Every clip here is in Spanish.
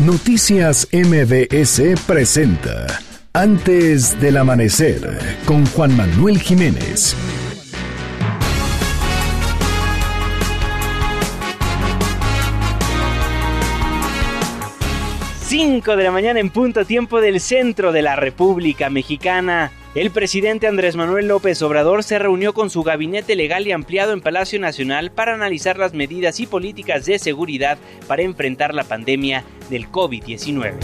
Noticias MBS presenta Antes del Amanecer con Juan Manuel Jiménez. Cinco de la mañana en punto tiempo del centro de la República Mexicana. El presidente Andrés Manuel López Obrador se reunió con su gabinete legal y ampliado en Palacio Nacional para analizar las medidas y políticas de seguridad para enfrentar la pandemia del COVID-19.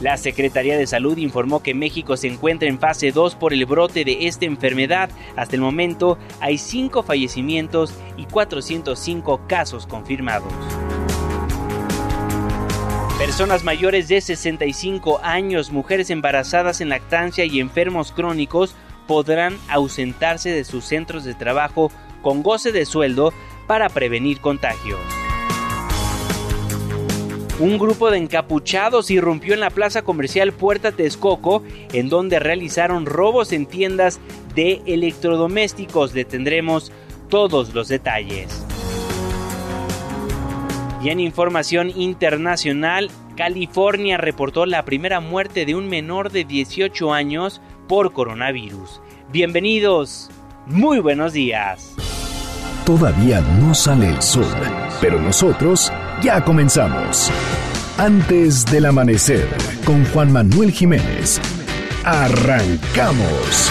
La Secretaría de Salud informó que México se encuentra en fase 2 por el brote de esta enfermedad. Hasta el momento hay 5 fallecimientos y 405 casos confirmados. Personas mayores de 65 años, mujeres embarazadas en lactancia y enfermos crónicos podrán ausentarse de sus centros de trabajo con goce de sueldo para prevenir contagios. Un grupo de encapuchados irrumpió en la plaza comercial Puerta Texcoco, en donde realizaron robos en tiendas de electrodomésticos. Le tendremos todos los detalles. Y en información internacional, California reportó la primera muerte de un menor de 18 años por coronavirus. Bienvenidos, muy buenos días. Todavía no sale el sol, pero nosotros ya comenzamos. Antes del amanecer, con Juan Manuel Jiménez. Arrancamos.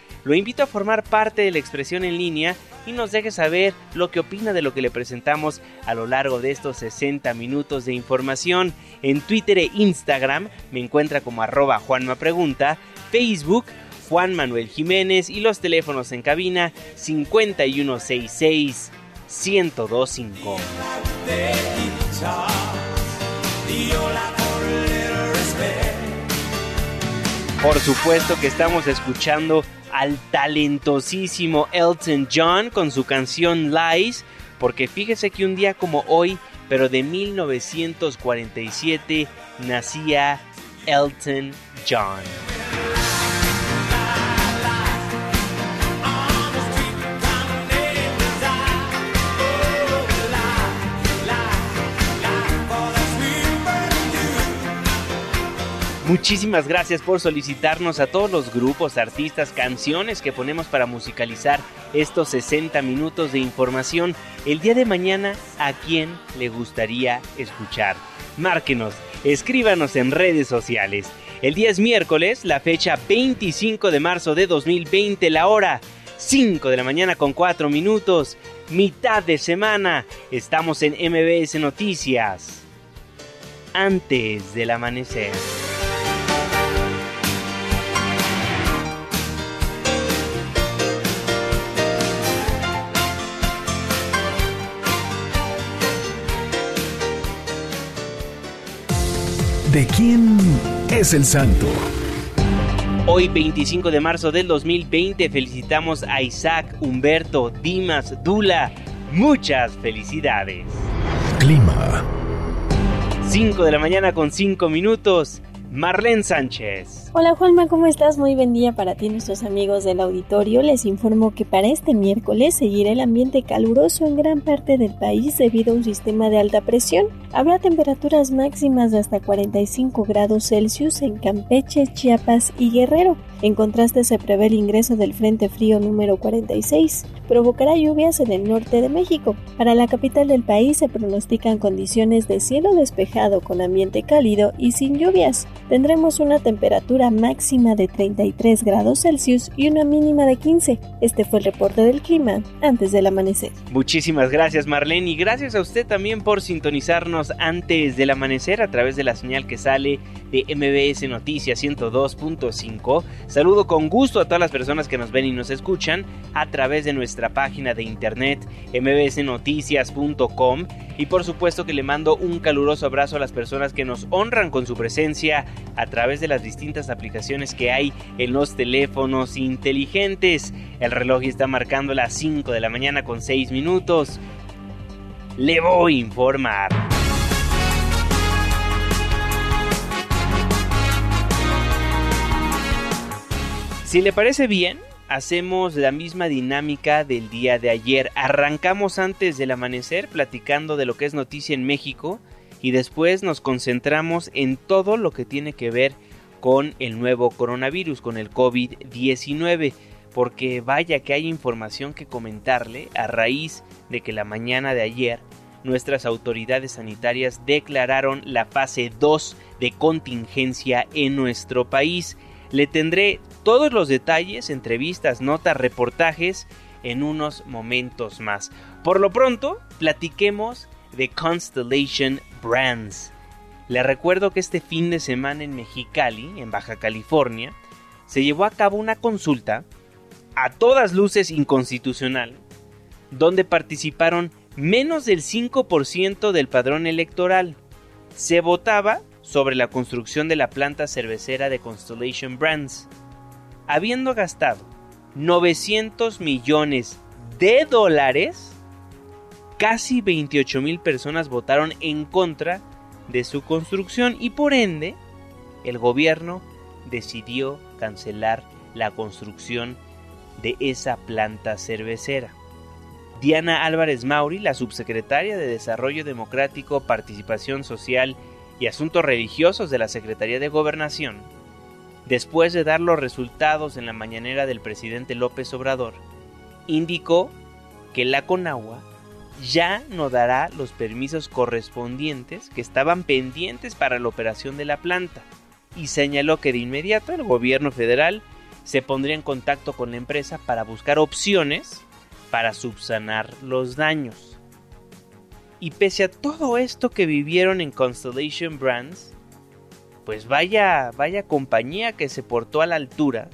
lo invito a formar parte de la expresión en línea y nos deje saber lo que opina de lo que le presentamos a lo largo de estos 60 minutos de información. En Twitter e Instagram me encuentra como arroba Juanma Pregunta, Facebook Juan Manuel Jiménez y los teléfonos en cabina 5166 1025. Por supuesto que estamos escuchando al talentosísimo Elton John con su canción Lies, porque fíjese que un día como hoy, pero de 1947, nacía Elton John. Muchísimas gracias por solicitarnos a todos los grupos, artistas, canciones que ponemos para musicalizar estos 60 minutos de información. El día de mañana, ¿a quién le gustaría escuchar? Márquenos, escríbanos en redes sociales. El día es miércoles, la fecha 25 de marzo de 2020, la hora 5 de la mañana con 4 minutos, mitad de semana. Estamos en MBS Noticias. Antes del amanecer. ¿De quién es el santo? Hoy 25 de marzo del 2020 felicitamos a Isaac, Humberto, Dimas, Dula. Muchas felicidades. Clima. 5 de la mañana con 5 minutos. Marlene Sánchez. Hola Juanma, ¿cómo estás? Muy buen día para ti nuestros amigos del auditorio. Les informo que para este miércoles seguirá el ambiente caluroso en gran parte del país debido a un sistema de alta presión. Habrá temperaturas máximas de hasta 45 grados Celsius en Campeche, Chiapas y Guerrero. En contraste se prevé el ingreso del Frente Frío número 46. Provocará lluvias en el norte de México. Para la capital del país se pronostican condiciones de cielo despejado con ambiente cálido y sin lluvias tendremos una temperatura máxima de 33 grados Celsius y una mínima de 15. Este fue el reporte del clima antes del amanecer. Muchísimas gracias Marlene y gracias a usted también por sintonizarnos antes del amanecer a través de la señal que sale de MBS Noticias 102.5. Saludo con gusto a todas las personas que nos ven y nos escuchan a través de nuestra página de internet mbsnoticias.com y por supuesto que le mando un caluroso abrazo a las personas que nos honran con su presencia a través de las distintas aplicaciones que hay en los teléfonos inteligentes. El reloj está marcando las 5 de la mañana con 6 minutos. Le voy a informar. Si le parece bien, hacemos la misma dinámica del día de ayer. Arrancamos antes del amanecer platicando de lo que es noticia en México y después nos concentramos en todo lo que tiene que ver con el nuevo coronavirus, con el COVID-19, porque vaya que hay información que comentarle a raíz de que la mañana de ayer nuestras autoridades sanitarias declararon la fase 2 de contingencia en nuestro país. Le tendré todos los detalles, entrevistas, notas, reportajes en unos momentos más. Por lo pronto, platiquemos de Constellation Brands. Le recuerdo que este fin de semana en Mexicali, en Baja California, se llevó a cabo una consulta a todas luces inconstitucional, donde participaron menos del 5% del padrón electoral. Se votaba sobre la construcción de la planta cervecera de Constellation Brands habiendo gastado 900 millones de dólares, casi 28 mil personas votaron en contra de su construcción y por ende el gobierno decidió cancelar la construcción de esa planta cervecera. Diana Álvarez Mauri, la subsecretaria de Desarrollo Democrático, Participación Social y Asuntos Religiosos de la Secretaría de Gobernación, después de dar los resultados en la mañanera del presidente López Obrador, indicó que la Conagua ya no dará los permisos correspondientes que estaban pendientes para la operación de la planta y señaló que de inmediato el gobierno federal se pondría en contacto con la empresa para buscar opciones para subsanar los daños. Y pese a todo esto que vivieron en Constellation Brands, pues vaya, vaya compañía que se portó a la altura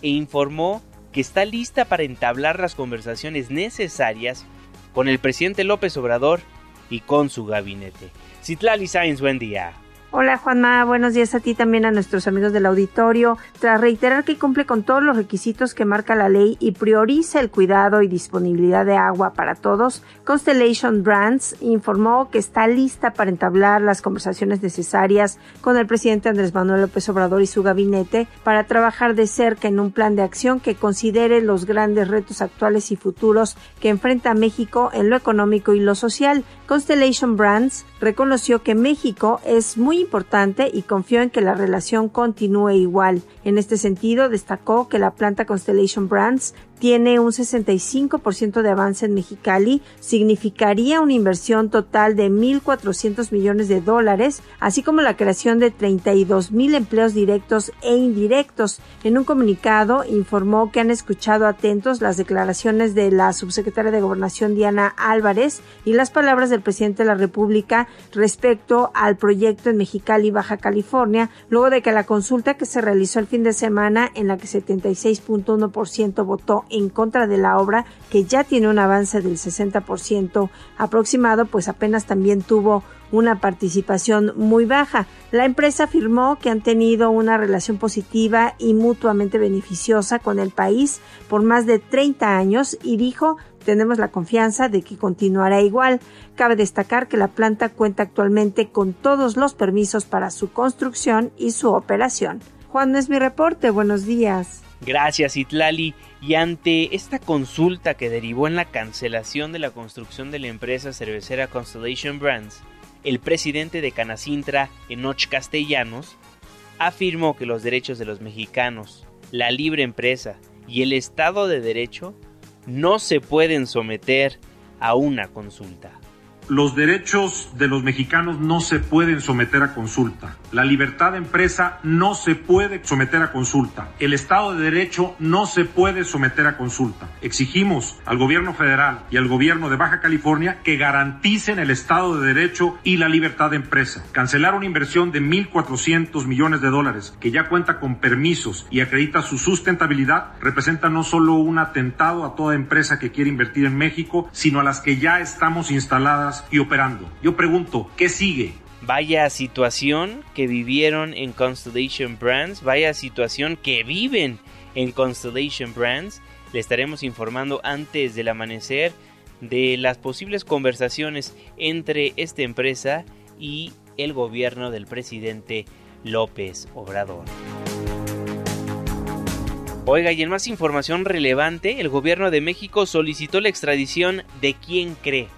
e informó que está lista para entablar las conversaciones necesarias con el presidente López Obrador y con su gabinete. Citlali Sainz, buen día. Hola Juanma, buenos días a ti también a nuestros amigos del auditorio. Tras reiterar que cumple con todos los requisitos que marca la ley y prioriza el cuidado y disponibilidad de agua para todos, Constellation Brands informó que está lista para entablar las conversaciones necesarias con el presidente Andrés Manuel López Obrador y su gabinete para trabajar de cerca en un plan de acción que considere los grandes retos actuales y futuros que enfrenta México en lo económico y lo social. Constellation Brands reconoció que México es muy importante y confió en que la relación continúe igual. En este sentido, destacó que la planta Constellation Brands tiene un 65% de avance en Mexicali, significaría una inversión total de 1.400 millones de dólares, así como la creación de 32 mil empleos directos e indirectos. En un comunicado informó que han escuchado atentos las declaraciones de la subsecretaria de Gobernación Diana Álvarez y las palabras del presidente de la República respecto al proyecto en Mexicali, Baja California, luego de que la consulta que se realizó el fin de semana en la que 76.1% votó en contra de la obra, que ya tiene un avance del 60% aproximado, pues apenas también tuvo una participación muy baja. La empresa afirmó que han tenido una relación positiva y mutuamente beneficiosa con el país por más de 30 años y dijo Tenemos la confianza de que continuará igual. Cabe destacar que la planta cuenta actualmente con todos los permisos para su construcción y su operación. Juan, es mi reporte. Buenos días. Gracias, Itlali. Y ante esta consulta que derivó en la cancelación de la construcción de la empresa cervecera Constellation Brands, el presidente de Canacintra, Enoch Castellanos, afirmó que los derechos de los mexicanos, la libre empresa y el Estado de Derecho no se pueden someter a una consulta. Los derechos de los mexicanos no se pueden someter a consulta. La libertad de empresa no se puede someter a consulta. El Estado de Derecho no se puede someter a consulta. Exigimos al gobierno federal y al gobierno de Baja California que garanticen el Estado de Derecho y la libertad de empresa. Cancelar una inversión de 1.400 millones de dólares que ya cuenta con permisos y acredita su sustentabilidad representa no solo un atentado a toda empresa que quiere invertir en México, sino a las que ya estamos instaladas y operando. Yo pregunto, ¿qué sigue? Vaya situación que vivieron en Constellation Brands, vaya situación que viven en Constellation Brands. Le estaremos informando antes del amanecer de las posibles conversaciones entre esta empresa y el gobierno del presidente López Obrador. Oiga, y en más información relevante, el gobierno de México solicitó la extradición de quien cree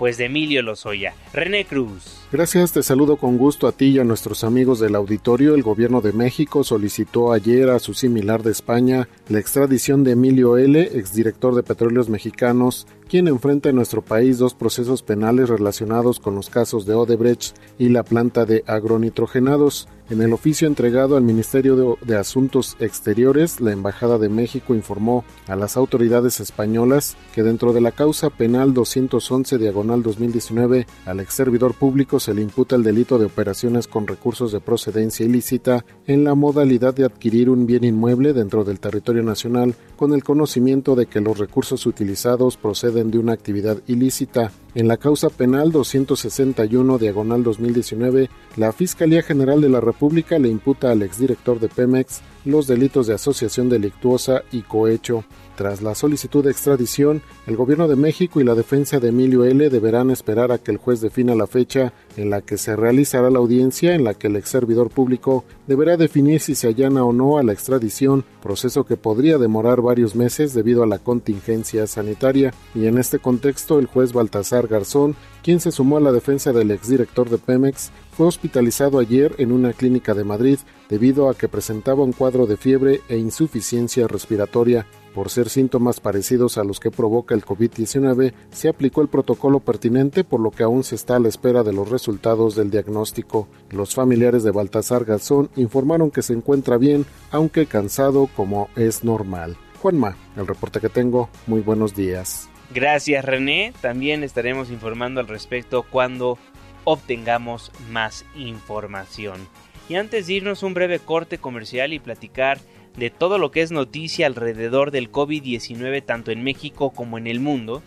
pues de Emilio Lozoya. René Cruz. Gracias, te saludo con gusto a ti y a nuestros amigos del auditorio. El gobierno de México solicitó ayer a su similar de España la extradición de Emilio L., exdirector de Petróleos Mexicanos, quien enfrenta en nuestro país dos procesos penales relacionados con los casos de Odebrecht y la planta de agronitrogenados. En el oficio entregado al Ministerio de, Asuntos Exteriores, la Embajada de México informó a las autoridades españolas que dentro de la causa penal 211 diagonal 2019 al ex servidor público se le imputa el delito de operaciones con recursos de procedencia ilícita en la modalidad de adquirir un bien inmueble dentro del territorio nacional con el conocimiento de que los recursos utilizados proceden de una actividad ilícita. En la causa penal 261 diagonal 2019, la Fiscalía General de la República le imputa al exdirector de Pemex los delitos de asociación delictuosa y cohecho. Tras la solicitud de extradición, el gobierno de México y la defensa de Emilio L. deberán esperar a que el juez defina la fecha en la que se realizará la audiencia en la que el ex servidor público deberá definir si se allana o no a la extradición, proceso que podría demorar varios meses debido a la contingencia sanitaria. Y en este contexto, el juez Baltasar Garzón, quien se sumó a la defensa del exdirector de Pemex, fue hospitalizado ayer en una clínica de Madrid debido a que presentaba un cuadro de fiebre e insuficiencia respiratoria. Por ser síntomas parecidos a los que provoca el COVID-19, se aplicó el protocolo pertinente por lo que aún se está a la espera de los resultados del diagnóstico. Los familiares de Baltasar Garzón informaron que se encuentra bien, aunque cansado como es normal. Juanma, el reporte que tengo, muy buenos días. Gracias René, también estaremos informando al respecto cuando obtengamos más información. Y antes de irnos un breve corte comercial y platicar de todo lo que es noticia alrededor del COVID-19 tanto en México como en el mundo,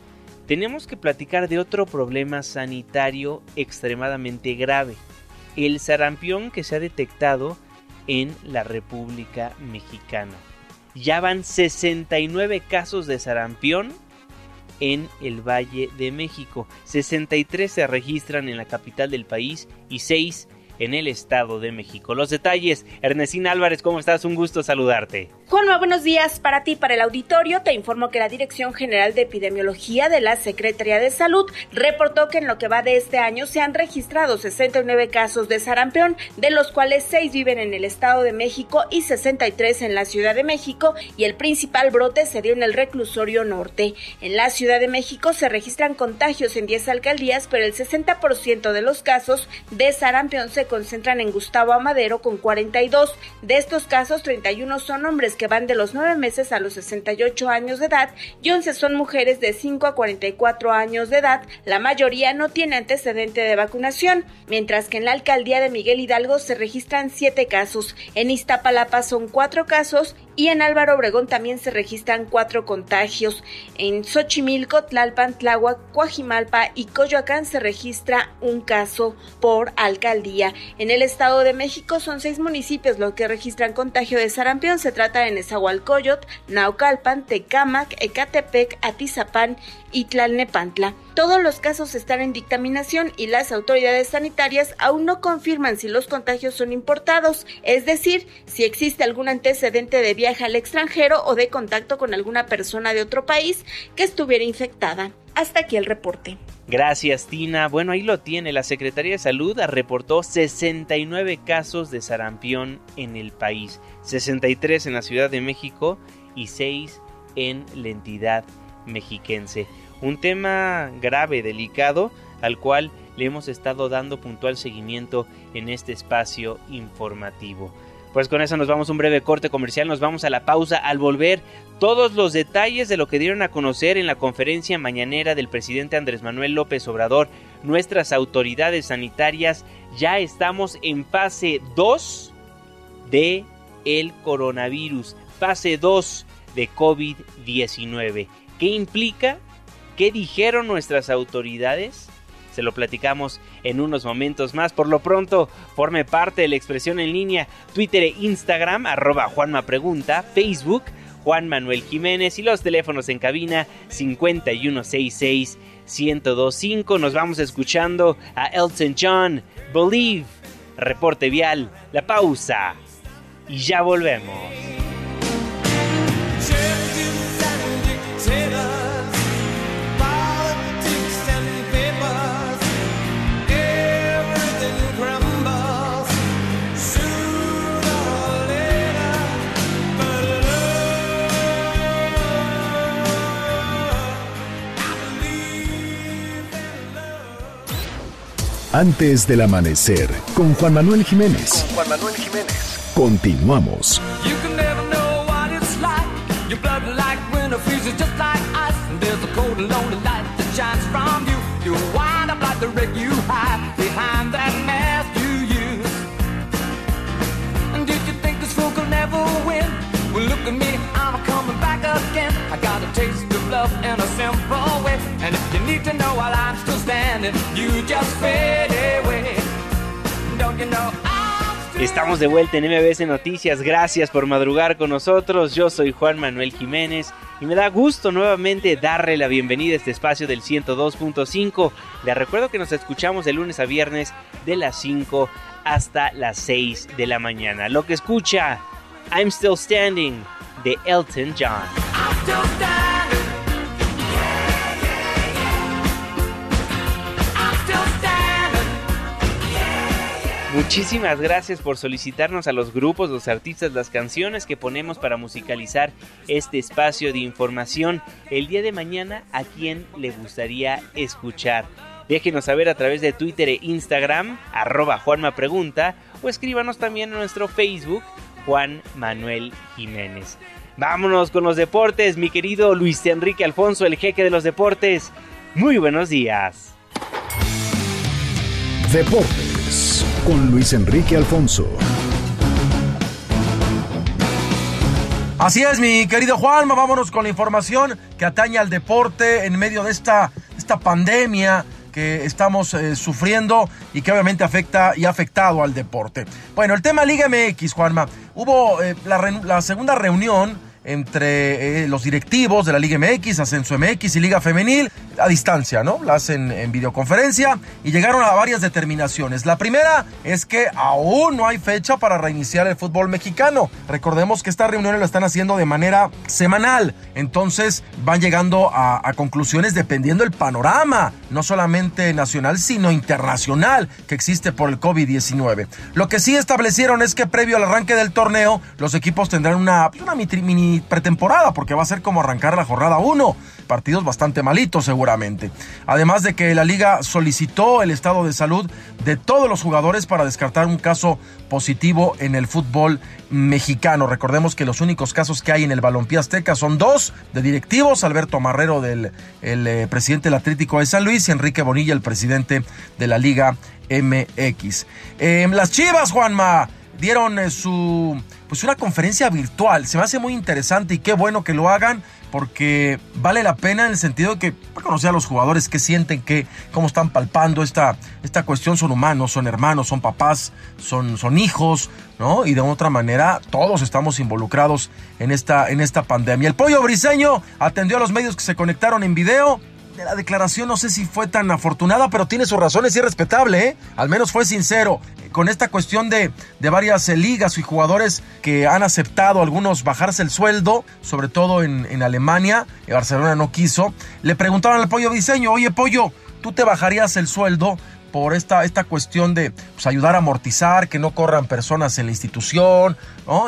tenemos que platicar de otro problema sanitario extremadamente grave, el sarampión que se ha detectado en la República Mexicana. Ya van 69 casos de sarampión en el Valle de México. 63 se registran en la capital del país y 6 en el Estado de México. Los detalles, Ernestina Álvarez, ¿cómo estás? Un gusto saludarte. Juanma, buenos días para ti, para el auditorio. Te informo que la Dirección General de Epidemiología de la Secretaría de Salud reportó que en lo que va de este año se han registrado 69 casos de sarampión, de los cuales 6 viven en el Estado de México y 63 en la Ciudad de México, y el principal brote se dio en el reclusorio norte. En la Ciudad de México se registran contagios en 10 alcaldías, pero el 60% de los casos de sarampión se concentran en Gustavo Amadero con 42. De estos casos, 31 son hombres que van de los 9 meses a los 68 años de edad y 11 son mujeres de 5 a 44 años de edad. La mayoría no tiene antecedente de vacunación, mientras que en la alcaldía de Miguel Hidalgo se registran 7 casos. En Iztapalapa son 4 casos Y en Álvaro Obregón también se registran cuatro contagios. En Xochimilco, Tlalpan, Tláhuac, Coajimalpa y Coyoacán se registra un caso por alcaldía. En el Estado de México son seis municipios los que registran contagio de sarampión. Se trata de Nezahualcóyotl, Naucalpan, Tecámac, Ecatepec, Atizapán y Tlalnepantla. Todos los casos están en dictaminación y las autoridades sanitarias aún no confirman si los contagios son importados, es decir, si existe algún antecedente de viaje al extranjero o de contacto con alguna persona de otro país que estuviera infectada. Hasta aquí el reporte. Gracias, Tina. Bueno, ahí lo tiene. La Secretaría de Salud reportó 69 casos de sarampión en el país, 63 en la Ciudad de México y 6 en la entidad mexiquense. Un tema grave, delicado, al cual le hemos estado dando puntual seguimiento en este espacio informativo. Pues con eso nos vamos a un breve corte comercial, nos vamos a la pausa al volver todos los detalles de lo que dieron a conocer en la conferencia mañanera del presidente Andrés Manuel López Obrador. Nuestras autoridades sanitarias ya estamos en fase 2 de el coronavirus, fase 2 de COVID-19. ¿Qué implica? ¿Qué dijeron nuestras autoridades? Se lo platicamos en unos momentos más. Por lo pronto, forme parte de la expresión en línea Twitter e Instagram, arroba Facebook, Juan Manuel Jiménez y los teléfonos en cabina 5166 1025. Nos vamos escuchando a Elton John, Believe, reporte vial, la pausa y ya volvemos. Fool could never win? Well, look at me, I'm coming back again. I got a taste of love in a simple way. And if you need to know while I'm still Estamos de vuelta en MBS Noticias, gracias por madrugar con nosotros, yo soy Juan Manuel Jiménez y me da gusto nuevamente darle la bienvenida a este espacio del 102.5. Les recuerdo que nos escuchamos de lunes a viernes de las 5 hasta las 6 de la mañana. Lo que escucha I'm Still Standing de Elton John. Muchísimas gracias por solicitarnos a los grupos, los artistas, las canciones que ponemos para musicalizar este espacio de información. El día de mañana, ¿a quién le gustaría escuchar? Déjenos saber a través de Twitter e Instagram, arroba Juanma Pregunta, o escríbanos también en nuestro Facebook, Juan Manuel Jiménez. Vámonos con los deportes, mi querido Luis Enrique Alfonso, el jeque de los deportes. Muy buenos días. Deportes con Luis Enrique Alfonso. Así es, mi querido Juanma, vámonos con la información que atañe al deporte en medio de esta, esta pandemia que estamos eh, sufriendo y que obviamente afecta y ha afectado al deporte. Bueno, el tema Liga MX, Juanma. Hubo eh, la, la segunda reunión entre eh, los directivos de la Liga MX, Ascenso MX y Liga Femenil a distancia, ¿no? La hacen en videoconferencia y llegaron a varias determinaciones. La primera es que aún no hay fecha para reiniciar el fútbol mexicano. Recordemos que estas reuniones lo están haciendo de manera semanal, entonces van llegando a, conclusiones dependiendo del panorama, no solamente nacional, sino internacional que existe por el COVID-19. Lo que sí establecieron es que previo al arranque del torneo, los equipos tendrán una, una mini pretemporada, porque va a ser como arrancar la jornada 1. Partidos bastante malitos seguramente. Además de que la liga solicitó el estado de salud de todos los jugadores para descartar un caso positivo en el fútbol mexicano. Recordemos que los únicos casos que hay en el balompié azteca son dos de directivos, Alberto Marrero del el, eh, presidente del Atlético de San Luis y Enrique Bonilla, el presidente de la Liga MX. Eh, las Chivas, Juanma dieron eh, su pues una conferencia virtual. Se me hace muy interesante y qué bueno que lo hagan porque vale la pena en el sentido de que conocer a los jugadores, qué sienten, qué, cómo están palpando esta, esta cuestión. Son humanos, son hermanos, son papás, son, son hijos, ¿no? Y de otra manera, todos estamos involucrados en esta, en esta pandemia. El pollo briseño atendió a los medios que se conectaron en video de la declaración no sé si fue tan afortunada, pero tiene sus razones y es respetable, ¿eh? Al menos fue sincero. Con esta cuestión de, de varias eh, ligas y jugadores que han aceptado algunos bajarse el sueldo, sobre todo en, en Alemania, Barcelona no quiso, le preguntaron al Pollo Diseño, oye Pollo, ¿tú te bajarías el sueldo por esta, esta cuestión de pues, ayudar a amortizar, que no corran personas en la institución,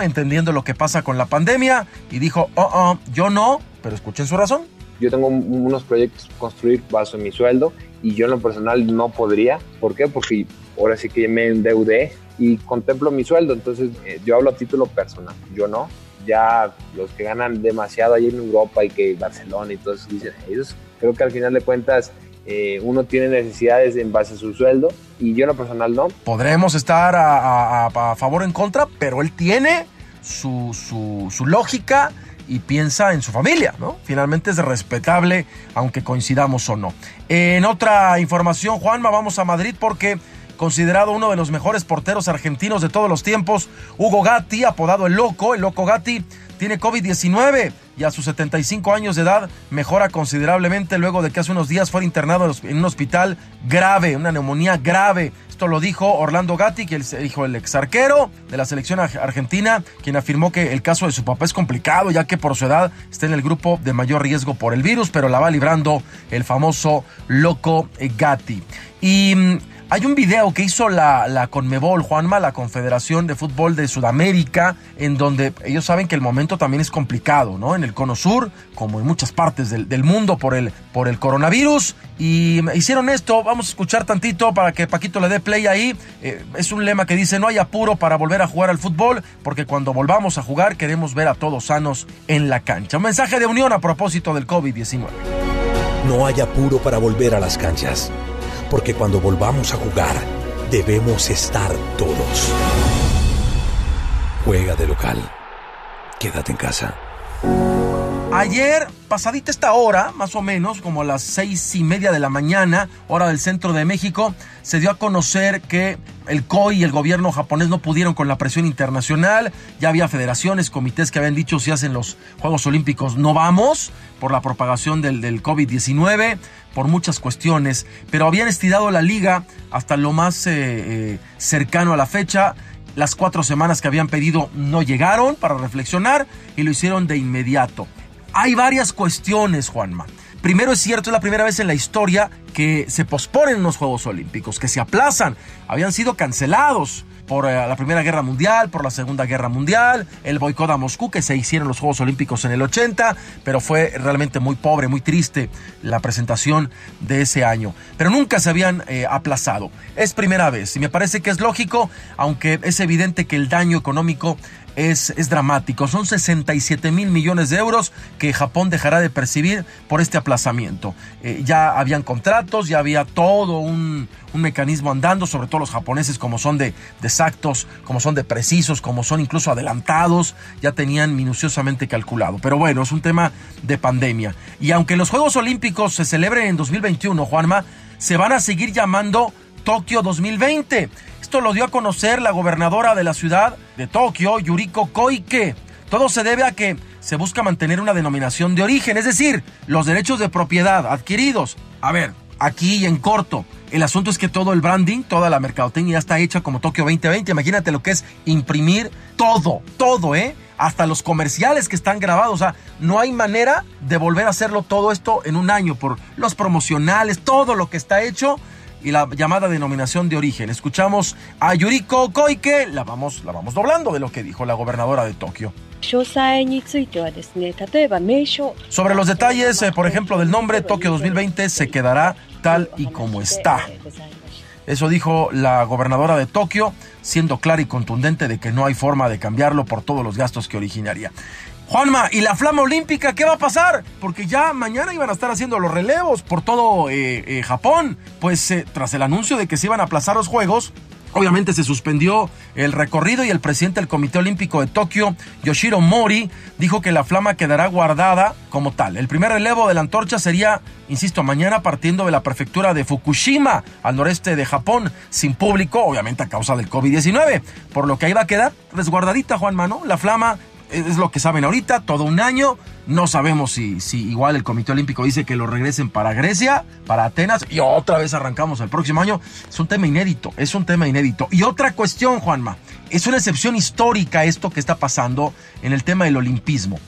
entendiendo lo que pasa con la pandemia, y dijo, oh, oh, yo no, pero escuchen su razón yo tengo unos proyectos construir bajo mi sueldo y yo en lo personal no podría. ¿Por qué? Porque ahora sí que me endeudé y contemplo mi sueldo. Entonces eh, yo hablo a título personal, yo no. Ya los que ganan demasiado ahí en Europa y que Barcelona y todo eso dicen, ellos creo que al final de cuentas eh, uno tiene necesidades en base a su sueldo y yo en lo personal no. Podremos estar a, a, favor o en contra, pero él tiene su, su, su lógica y piensa en su familia, ¿no? Finalmente es respetable, aunque coincidamos o no. En otra información, Juanma, vamos a Madrid porque considerado uno de los mejores porteros argentinos de todos los tiempos, Hugo Gatti, apodado el Loco, el Loco Gatti, tiene COVID-19 y a sus 75 años de edad mejora considerablemente luego de que hace unos días fue internado en un hospital grave, una neumonía grave. Esto lo dijo Orlando Gatti, que el ex arquero de la selección argentina, quien afirmó que el caso de su papá es complicado, ya que por su edad está en el grupo de mayor riesgo por el virus, pero la va librando el famoso loco Gatti. Y mm, hay un video que hizo la, la Conmebol, Juanma, la Confederación de Fútbol de Sudamérica, en donde ellos saben que el momento también es complicado, ¿no? En el Cono Sur, como en muchas partes del, del mundo por el, por el coronavirus. Y hicieron esto, vamos a escuchar tantito para que Paquito le dé play ahí. Eh, es un lema que dice, no hay apuro para volver a jugar al fútbol, porque cuando volvamos a jugar queremos ver a todos sanos en la cancha. Un mensaje de unión a propósito del COVID-19. No hay apuro para volver a las canchas porque cuando volvamos a jugar, debemos estar todos. Juega de local. Quédate en casa. Ayer, pasadita esta hora, más o menos, como las seis y media de la mañana, hora del centro de México, se dio a conocer que el COI y el gobierno japonés no pudieron con la presión internacional. Ya había federaciones, comités que habían dicho si hacen los Juegos Olímpicos no vamos por la propagación del, del COVID-19 por muchas cuestiones, pero habían estirado la liga hasta lo más eh, eh, cercano a la fecha. Las cuatro semanas que habían pedido no llegaron para reflexionar y lo hicieron de inmediato. Hay varias cuestiones, Juanma. Primero es cierto, es la primera vez en la historia que se posponen los Juegos Olímpicos, que se aplazan. Habían sido cancelados por eh, la Primera Guerra Mundial, por la Segunda Guerra Mundial, el boicot a Moscú, que se hicieron los Juegos Olímpicos en el 80, pero fue realmente muy pobre, muy triste la presentación de ese año. Pero nunca se habían eh, aplazado. Es primera vez y me parece que es lógico, aunque es evidente que el daño económico es, es, dramático. Son 67 mil millones de euros que Japón dejará de percibir por este aplazamiento. Eh, ya habían contratos, ya había todo un, un, mecanismo andando, sobre todo los japoneses como son de, de exactos, como son de precisos, como son incluso adelantados, ya tenían minuciosamente calculado. Pero bueno, es un tema de pandemia. Y aunque los Juegos Olímpicos se celebren en 2021, Juanma, se van a seguir llamando Tokio 2020. Esto lo dio a conocer la gobernadora de la ciudad de Tokio, Yuriko Koike. Todo se debe a que se busca mantener una denominación de origen, es decir, los derechos de propiedad adquiridos. A ver, aquí y en corto, el asunto es que todo el branding, toda la mercadotecnia está hecha como Tokio 2020. Imagínate lo que es imprimir todo, todo, ¿eh? Hasta los comerciales que están grabados. O sea, no hay manera de volver a hacerlo todo esto en un año por los promocionales, todo lo que está hecho y la llamada denominación de origen. Escuchamos a Yuriko Koike, la vamos, la vamos doblando de lo que dijo la gobernadora de Tokio. Sobre los detalles, eh, por ejemplo, del nombre, Tokio 2020 se quedará tal y como está. Eso dijo la gobernadora de Tokio, siendo clara y contundente de que no hay forma de cambiarlo por todos los gastos que originaría. Juanma, ¿y la flama olímpica qué va a pasar? Porque ya mañana iban a estar haciendo los relevos por todo eh, eh, Japón. Pues eh, tras el anuncio de que se iban a aplazar los Juegos, Obviamente se suspendió el recorrido y el presidente del Comité Olímpico de Tokio, Yoshiro Mori, dijo que la flama quedará guardada como tal. El primer relevo de la antorcha sería, insisto, mañana partiendo de la prefectura de Fukushima, al noreste de Japón, sin público, obviamente a causa del COVID-19. Por lo que ahí va a quedar resguardadita, Juan Mano. La flama es lo que saben ahorita, todo un año. No sabemos si, si igual el Comité Olímpico dice que lo regresen para Grecia, para Atenas, y otra vez arrancamos el próximo año. Es un tema inédito, es un tema inédito. Y otra cuestión, Juanma, es una excepción histórica esto que está pasando en el tema del olimpismo.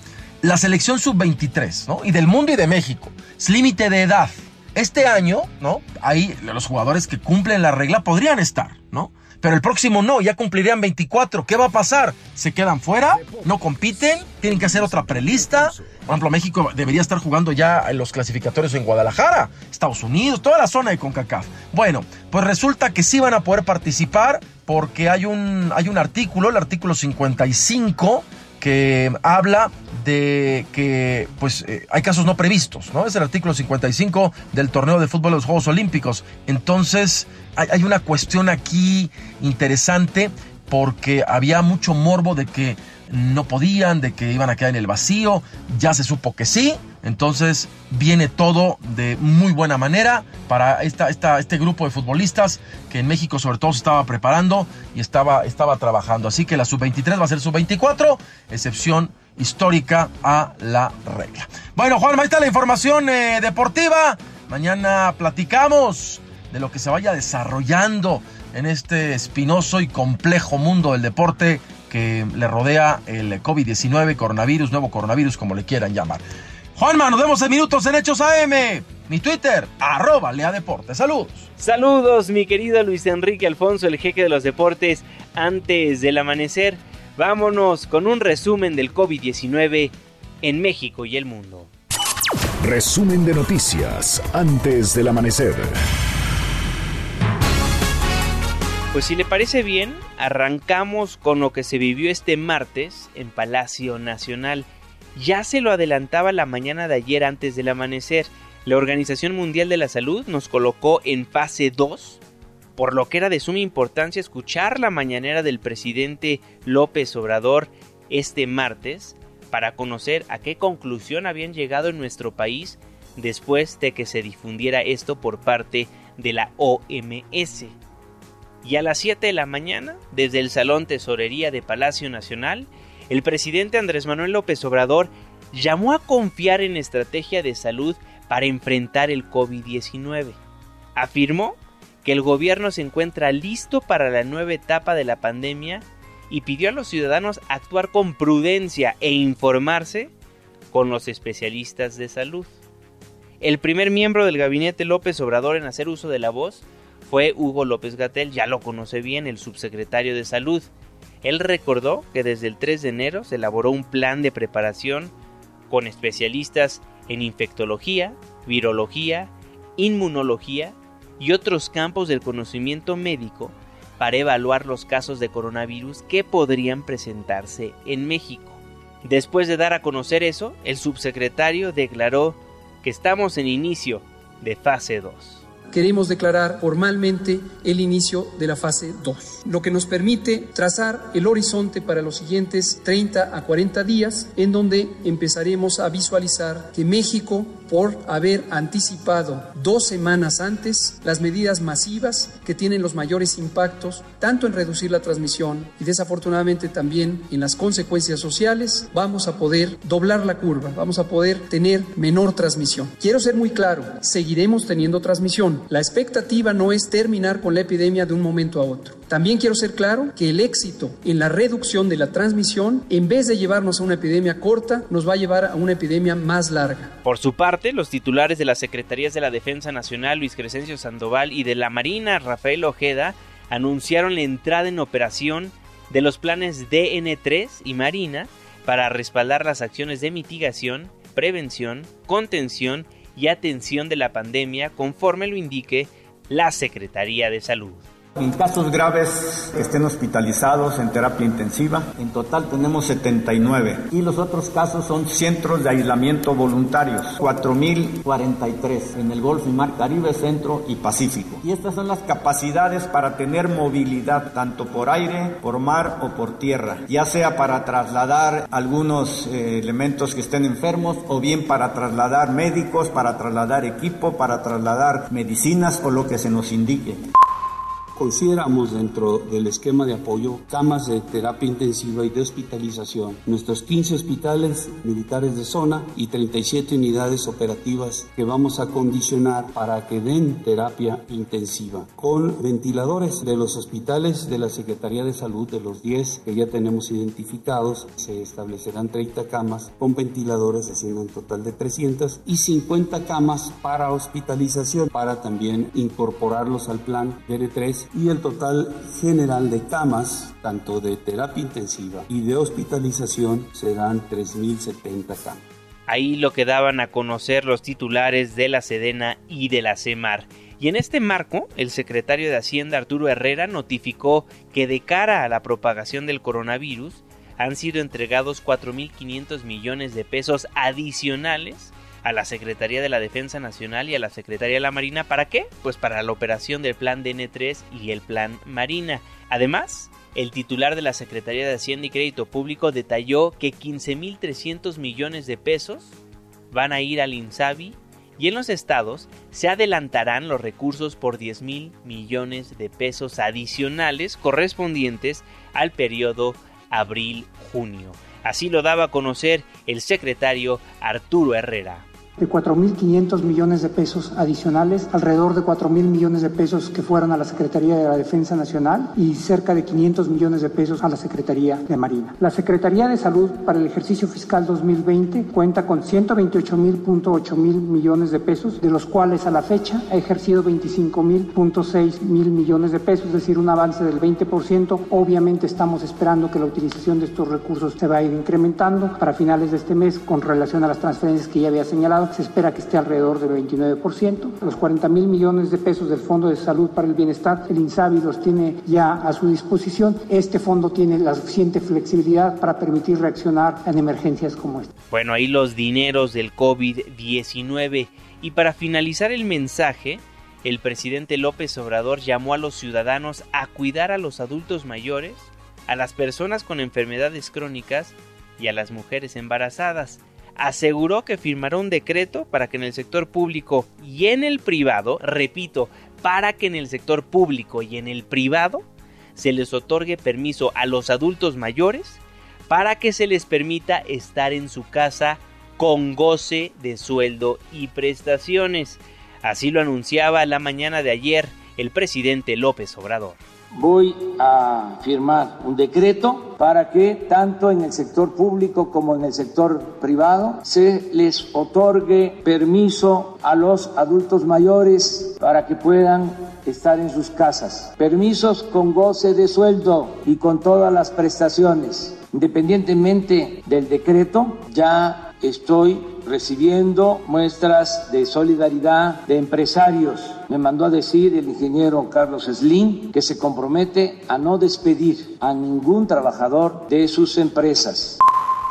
La selección sub-23, ¿no? Y del mundo y de México. Es límite de edad. Este año, ¿no? Ahí los jugadores que cumplen la regla podrían estar, ¿no? Pero el próximo no, ya cumplirían 24. ¿Qué va a pasar? ¿Se quedan fuera? ¿No compiten? ¿Tienen que hacer otra prelista? Por ejemplo, México debería estar jugando ya en los clasificatorios en Guadalajara, Estados Unidos, toda la zona de CONCACAF. Bueno, pues resulta que sí van a poder participar porque hay un, hay un artículo, el artículo 55, que habla de que pues eh, hay casos no previstos, ¿no? Es el artículo 55 del torneo de fútbol de los Juegos Olímpicos. Entonces, hay, una cuestión aquí interesante porque había mucho morbo de que no podían, de que iban a quedar en el vacío. Ya se supo que sí. Entonces viene todo de muy buena manera para esta, este grupo de futbolistas que en México sobre todo se estaba preparando y estaba, estaba trabajando. Así que la sub-23 va a ser sub-24, excepción histórica a la regla. Bueno, Juan, ahí está la información eh, deportiva. Mañana platicamos de lo que se vaya desarrollando en este espinoso y complejo mundo del deporte que le rodea el COVID-19, coronavirus, nuevo coronavirus, como le quieran llamar. Juanma, nos vemos en minutos en Hechos AM. Mi Twitter, arroba Lea Deportes. Saludos. Saludos, mi querido Luis Enrique Alfonso, el jeque de los deportes, antes del amanecer. Vámonos con un resumen del COVID-19 en México y el mundo. Resumen de noticias antes del amanecer. Pues si le parece bien, arrancamos con lo que se vivió este martes en Palacio Nacional. Ya se lo adelantaba la mañana de ayer antes del amanecer. La Organización Mundial de la Salud nos colocó en fase 2 por lo que era de suma importancia escuchar la mañanera del presidente López Obrador este martes para conocer a qué conclusión habían llegado en nuestro país después de que se difundiera esto por parte de la OMS. Y a las 7 de la mañana, desde el Salón Tesorería de Palacio Nacional, el presidente Andrés Manuel López Obrador llamó a confiar en estrategia de salud para enfrentar el COVID-19. Afirmó que el gobierno se encuentra listo para la nueva etapa de la pandemia y pidió a los ciudadanos actuar con prudencia e informarse con los especialistas de salud. El primer miembro del gabinete López Obrador en hacer uso de la voz fue Hugo López Gatel, ya lo conoce bien, el subsecretario de Salud. Él recordó que desde el 3 de enero se elaboró un plan de preparación con especialistas en infectología, virología, inmunología y otros campos del conocimiento médico para evaluar los casos de coronavirus que podrían presentarse en México. Después de dar a conocer eso, el subsecretario declaró que estamos en inicio de fase 2 queremos declarar formalmente el inicio de la fase 2, lo que nos permite trazar el horizonte para los siguientes 30 a 40 días, en donde empezaremos a visualizar que México, por haber anticipado dos semanas antes las medidas masivas que tienen los mayores impactos, tanto en reducir la transmisión y desafortunadamente también en las consecuencias sociales, vamos a poder doblar la curva, vamos a poder tener menor transmisión. Quiero ser muy claro, seguiremos teniendo transmisión la expectativa no es terminar con la epidemia de un momento a otro. También quiero ser claro que el éxito en la reducción de la transmisión, en vez de llevarnos a una epidemia corta, nos va a llevar a una epidemia más larga. Por su parte, los titulares de las Secretarías de la Defensa Nacional, Luis Crescencio Sandoval, y de la Marina, Rafael Ojeda, anunciaron la entrada en operación de los planes DN3 y Marina para respaldar las acciones de mitigación, prevención, contención y atención de la pandemia conforme lo indique la Secretaría de Salud. En casos graves que estén hospitalizados en terapia intensiva, en total tenemos 79 y los otros casos son centros de aislamiento voluntarios, 4.043 en el Golfo y Mar Caribe, Centro y Pacífico. Y estas son las capacidades para tener movilidad tanto por aire, por mar o por tierra, ya sea para trasladar algunos eh, elementos que estén enfermos o bien para trasladar médicos, para trasladar equipo, para trasladar medicinas o lo que se nos indique. Consideramos dentro del esquema de apoyo camas de terapia intensiva y de hospitalización, nuestros 15 hospitales militares de zona y 37 unidades operativas que vamos a condicionar para que den terapia intensiva. Con ventiladores de los hospitales de la Secretaría de Salud, de los 10 que ya tenemos identificados, se establecerán 30 camas con ventiladores haciendo un total de 300 y 50 camas para hospitalización para también incorporarlos al plan DN3 y el total general de camas, tanto de terapia intensiva y de hospitalización, serán 3.070 camas. Ahí lo que daban a conocer los titulares de la Sedena y de la CEMAR. Y en este marco, el secretario de Hacienda Arturo Herrera notificó que de cara a la propagación del coronavirus han sido entregados 4.500 millones de pesos adicionales a la Secretaría de la Defensa Nacional y a la Secretaría de la Marina. ¿Para qué? Pues para la operación del Plan DN3 y el Plan Marina. Además, el titular de la Secretaría de Hacienda y Crédito Público detalló que 15.300 millones de pesos van a ir al INSABI y en los estados se adelantarán los recursos por 10 mil millones de pesos adicionales correspondientes al periodo abril-junio. Así lo daba a conocer el secretario Arturo Herrera de 4.500 millones de pesos adicionales, alrededor de 4.000 millones de pesos que fueron a la Secretaría de la Defensa Nacional y cerca de 500 millones de pesos a la Secretaría de Marina. La Secretaría de Salud para el ejercicio fiscal 2020 cuenta con 128.8 mil millones de pesos, de los cuales a la fecha ha ejercido 25.6 mil millones de pesos, es decir, un avance del 20%. Obviamente estamos esperando que la utilización de estos recursos se vaya incrementando para finales de este mes con relación a las transferencias que ya había señalado se espera que esté alrededor del 29%. Los 40 mil millones de pesos del Fondo de Salud para el Bienestar, el INSABI los tiene ya a su disposición. Este fondo tiene la suficiente flexibilidad para permitir reaccionar en emergencias como esta. Bueno, ahí los dineros del COVID-19. Y para finalizar el mensaje, el presidente López Obrador llamó a los ciudadanos a cuidar a los adultos mayores, a las personas con enfermedades crónicas y a las mujeres embarazadas aseguró que firmará un decreto para que en el sector público y en el privado, repito, para que en el sector público y en el privado se les otorgue permiso a los adultos mayores para que se les permita estar en su casa con goce de sueldo y prestaciones. Así lo anunciaba la mañana de ayer el presidente López Obrador voy a firmar un decreto para que tanto en el sector público como en el sector privado se les otorgue permiso a los adultos mayores para que puedan estar en sus casas. Permisos con goce de sueldo y con todas las prestaciones. Independientemente del decreto, ya estoy recibiendo muestras de solidaridad de empresarios. Me mandó a decir el ingeniero Carlos Slim que se compromete a no despedir a ningún trabajador de sus empresas.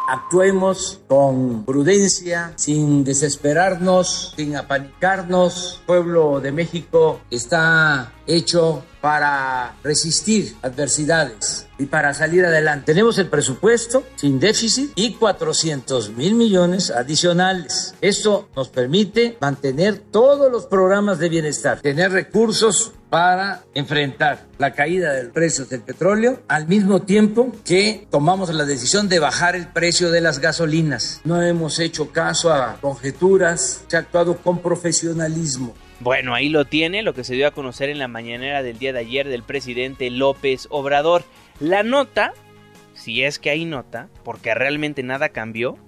Actuemos con prudencia, sin desesperarnos, sin apanicarnos. Pueblo de México está hecho para resistir adversidades y para salir adelante. Tenemos el presupuesto sin déficit y 400 mil millones adicionales. Esto nos permite mantener todos los programas de bienestar, tener recursos para enfrentar la caída del precio del petróleo al mismo tiempo que tomamos la decisión de bajar el precio de las gasolinas. No hemos hecho caso a conjeturas, se ha actuado con profesionalismo. Bueno, ahí lo tiene, lo que se dio a conocer en la mañanera del día de ayer del presidente López Obrador. La nota, si es que hay nota, porque realmente nada cambió,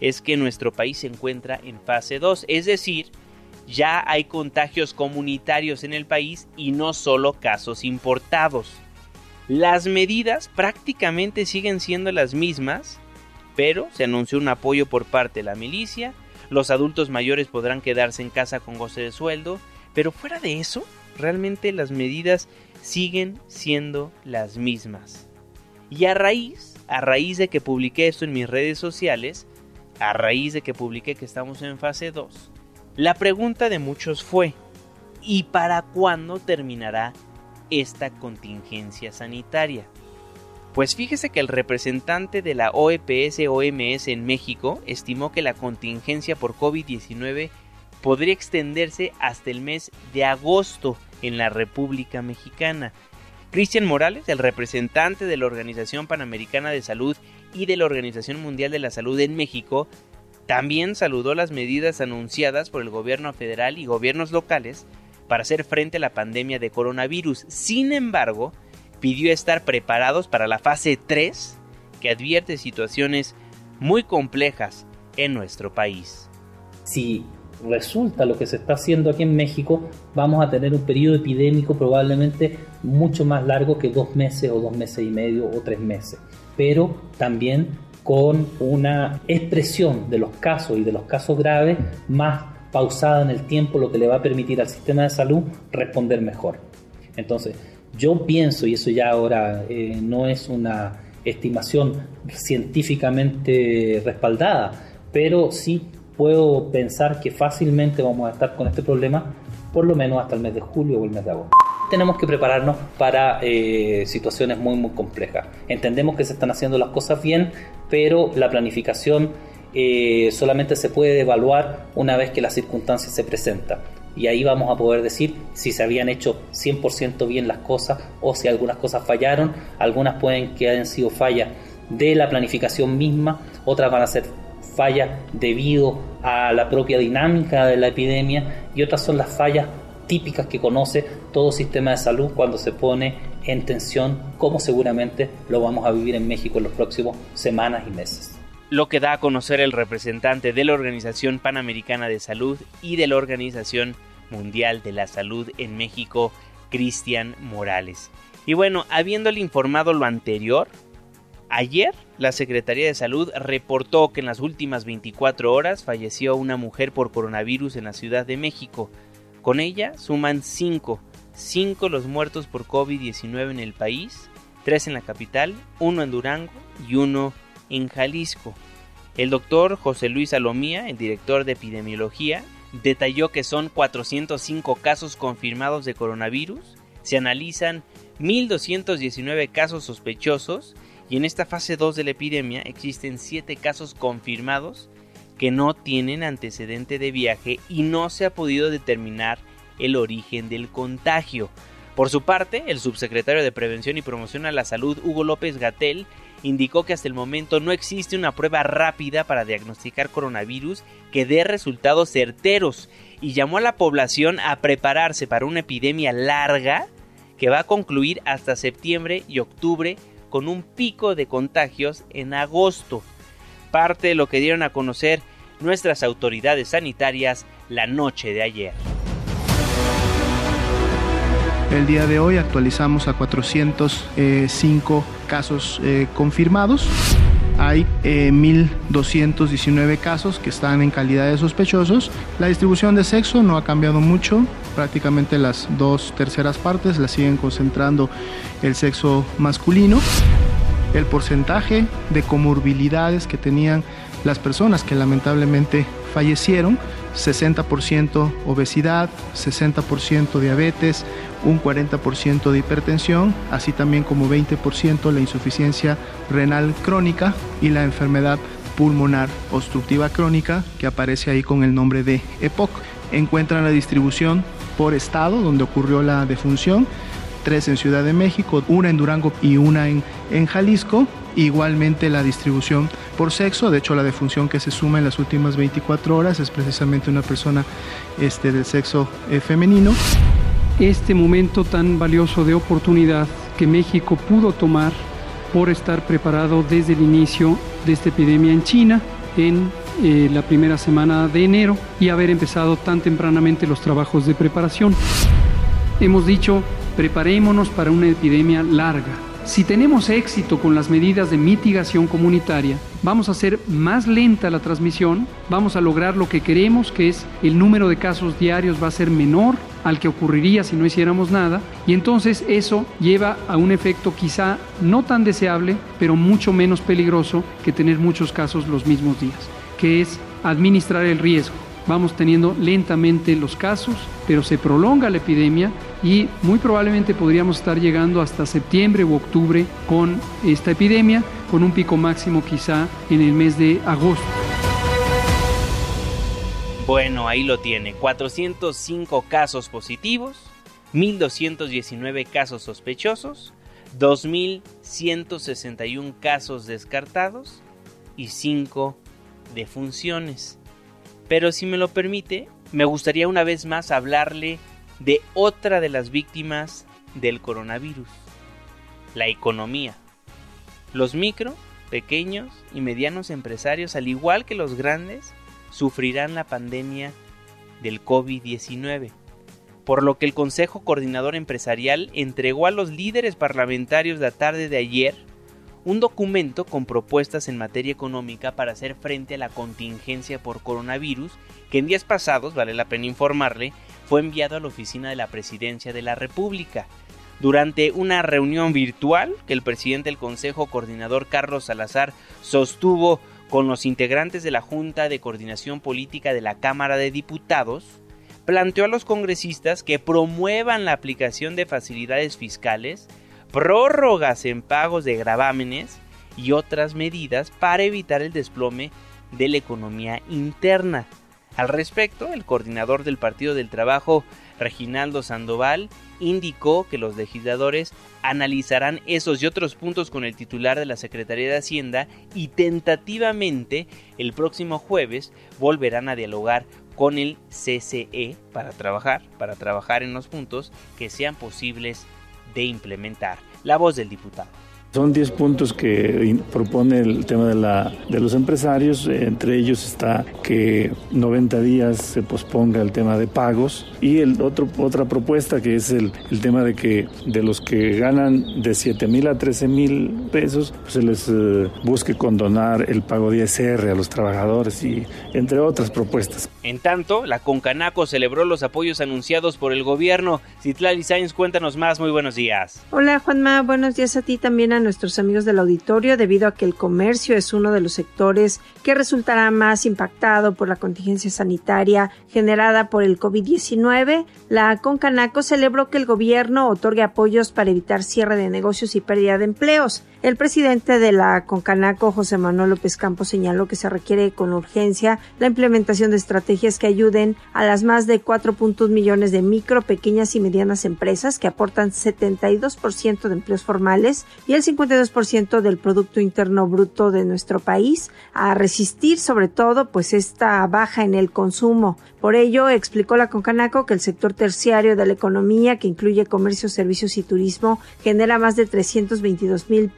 es que nuestro país se encuentra en fase 2, es decir, ya hay contagios comunitarios en el país y no solo casos importados. Las medidas prácticamente siguen siendo las mismas, pero se anunció un apoyo por parte de la milicia, los adultos mayores podrán quedarse en casa con goce de sueldo, pero fuera de eso, realmente las medidas siguen siendo las mismas. Y a raíz, a raíz de que publiqué esto en mis redes sociales, a raíz de que publiqué que estamos en fase 2, la pregunta de muchos fue, ¿y para cuándo terminará esta contingencia sanitaria? Pues fíjese que el representante de la OEPS OMS en México estimó que la contingencia por COVID-19 podría extenderse hasta el mes de agosto en la República Mexicana. Cristian Morales, el representante de la Organización Panamericana de Salud y de la Organización Mundial de la Salud en México, también saludó las medidas anunciadas por el gobierno federal y gobiernos locales para hacer frente a la pandemia de coronavirus. Sin embargo, pidió estar preparados para la fase 3 que advierte situaciones muy complejas en nuestro país. Si resulta lo que se está haciendo aquí en México, vamos a tener un periodo epidémico probablemente mucho más largo que dos meses o dos meses y medio o tres meses, pero también con una expresión de los casos y de los casos graves más pausada en el tiempo, lo que le va a permitir al sistema de salud responder mejor. Entonces, yo pienso, y eso ya ahora eh, no es una estimación científicamente respaldada, pero sí puedo pensar que fácilmente vamos a estar con este problema por lo menos hasta el mes de julio o el mes de agosto. Tenemos que prepararnos para eh, situaciones muy muy complejas. Entendemos que se están haciendo las cosas bien, pero la planificación eh, solamente se puede evaluar una vez que la circunstancia se presenta y ahí vamos a poder decir si se habían hecho 100% bien las cosas o si algunas cosas fallaron, algunas pueden que hayan sido fallas de la planificación misma, otras van a ser fallas debido a la propia dinámica de la epidemia y otras son las fallas típicas que conoce todo sistema de salud cuando se pone en tensión, como seguramente lo vamos a vivir en México en los próximos semanas y meses lo que da a conocer el representante de la Organización Panamericana de Salud y de la Organización Mundial de la Salud en México, Cristian Morales. Y bueno, habiéndole informado lo anterior, ayer la Secretaría de Salud reportó que en las últimas 24 horas falleció una mujer por coronavirus en la Ciudad de México. Con ella suman 5, 5 los muertos por COVID-19 en el país, 3 en la capital, 1 en Durango y 1 en Jalisco. El doctor José Luis Salomía, el director de epidemiología, detalló que son 405 casos confirmados de coronavirus, se analizan 1.219 casos sospechosos y en esta fase 2 de la epidemia existen 7 casos confirmados que no tienen antecedente de viaje y no se ha podido determinar el origen del contagio. Por su parte, el subsecretario de Prevención y Promoción a la Salud, Hugo López Gatel, indicó que hasta el momento no existe una prueba rápida para diagnosticar coronavirus que dé resultados certeros y llamó a la población a prepararse para una epidemia larga que va a concluir hasta septiembre y octubre con un pico de contagios en agosto. Parte de lo que dieron a conocer nuestras autoridades sanitarias la noche de ayer. El día de hoy actualizamos a 405 casos eh, confirmados. Hay 1.219 eh, casos que están en calidad de sospechosos. La distribución de sexo no ha cambiado mucho. Prácticamente las dos terceras partes las siguen concentrando el sexo masculino. El porcentaje de comorbilidades que tenían las personas que lamentablemente fallecieron 60% obesidad, 60% diabetes, un 40% de hipertensión, así también como 20% la insuficiencia renal crónica y la enfermedad pulmonar obstructiva crónica que aparece ahí con el nombre de EPOC. Encuentran la distribución por estado donde ocurrió la defunción, tres en Ciudad de México, una en Durango y una en, en Jalisco Igualmente la distribución por sexo, de hecho la defunción que se suma en las últimas 24 horas es precisamente una persona este, del sexo eh, femenino. Este momento tan valioso de oportunidad que México pudo tomar por estar preparado desde el inicio de esta epidemia en China en eh, la primera semana de enero y haber empezado tan tempranamente los trabajos de preparación. Hemos dicho, preparémonos para una epidemia larga, si tenemos éxito con las medidas de mitigación comunitaria, vamos a hacer más lenta la transmisión, vamos a lograr lo que queremos, que es el número de casos diarios va a ser menor al que ocurriría si no hiciéramos nada y entonces eso lleva a un efecto quizá no tan deseable, pero mucho menos peligroso que tener muchos casos los mismos días, que es administrar el riesgo. Vamos teniendo lentamente los casos, pero se prolonga la epidemia y muy probablemente podríamos estar llegando hasta septiembre u octubre con esta epidemia, con un pico máximo quizá en el mes de agosto. Bueno, ahí lo tiene. 405 casos positivos, 1.219 casos sospechosos, 2.161 casos descartados y 5 defunciones. Pero si me lo permite, me gustaría una vez más hablarle de otra de las víctimas del coronavirus, la economía. Los micro, pequeños y medianos empresarios, al igual que los grandes, sufrirán la pandemia del COVID-19, por lo que el Consejo Coordinador Empresarial entregó a los líderes parlamentarios la tarde de ayer un documento con propuestas en materia económica para hacer frente a la contingencia por coronavirus que en días pasados, vale la pena informarle, fue enviado a la oficina de la Presidencia de la República. Durante una reunión virtual que el presidente del Consejo Coordinador Carlos Salazar sostuvo con los integrantes de la Junta de Coordinación Política de la Cámara de Diputados, planteó a los congresistas que promuevan la aplicación de facilidades fiscales, prórrogas en pagos de gravámenes y otras medidas para evitar el desplome de la economía interna. Al respecto, el coordinador del Partido del Trabajo, Reginaldo Sandoval, indicó que los legisladores analizarán esos y otros puntos con el titular de la Secretaría de Hacienda y tentativamente el próximo jueves volverán a dialogar con el CCE para trabajar, para trabajar en los puntos que sean posibles de implementar. La voz del diputado. Son 10 puntos que propone el tema de, la, de los empresarios. Entre ellos está que 90 días se posponga el tema de pagos. Y el otro, otra propuesta que es el, el tema de que de los que ganan de 7 mil a 13 mil pesos, pues se les eh, busque condonar el pago de ISR a los trabajadores y entre otras propuestas. En tanto, la Concanaco celebró los apoyos anunciados por el gobierno. Citlali Sainz, cuéntanos más. Muy buenos días. Hola Juanma, buenos días a ti también a nuestros amigos del auditorio, debido a que el comercio es uno de los sectores que resultará más impactado por la contingencia sanitaria generada por el COVID-19, la Concanaco celebró que el gobierno otorgue apoyos para evitar cierre de negocios y pérdida de empleos. El presidente de la Concanaco, José Manuel López Campos, señaló que se requiere con urgencia la implementación de estrategias que ayuden a las más de 4.1 millones de micro, pequeñas y medianas empresas que aportan 72% de empleos formales y el 52% del Producto Interno Bruto de nuestro país, a resistir sobre todo pues esta baja en el consumo. Por ello, explicó la Concanaco que el sector terciario de la economía, que incluye comercio, servicios y turismo, genera más de 322 mil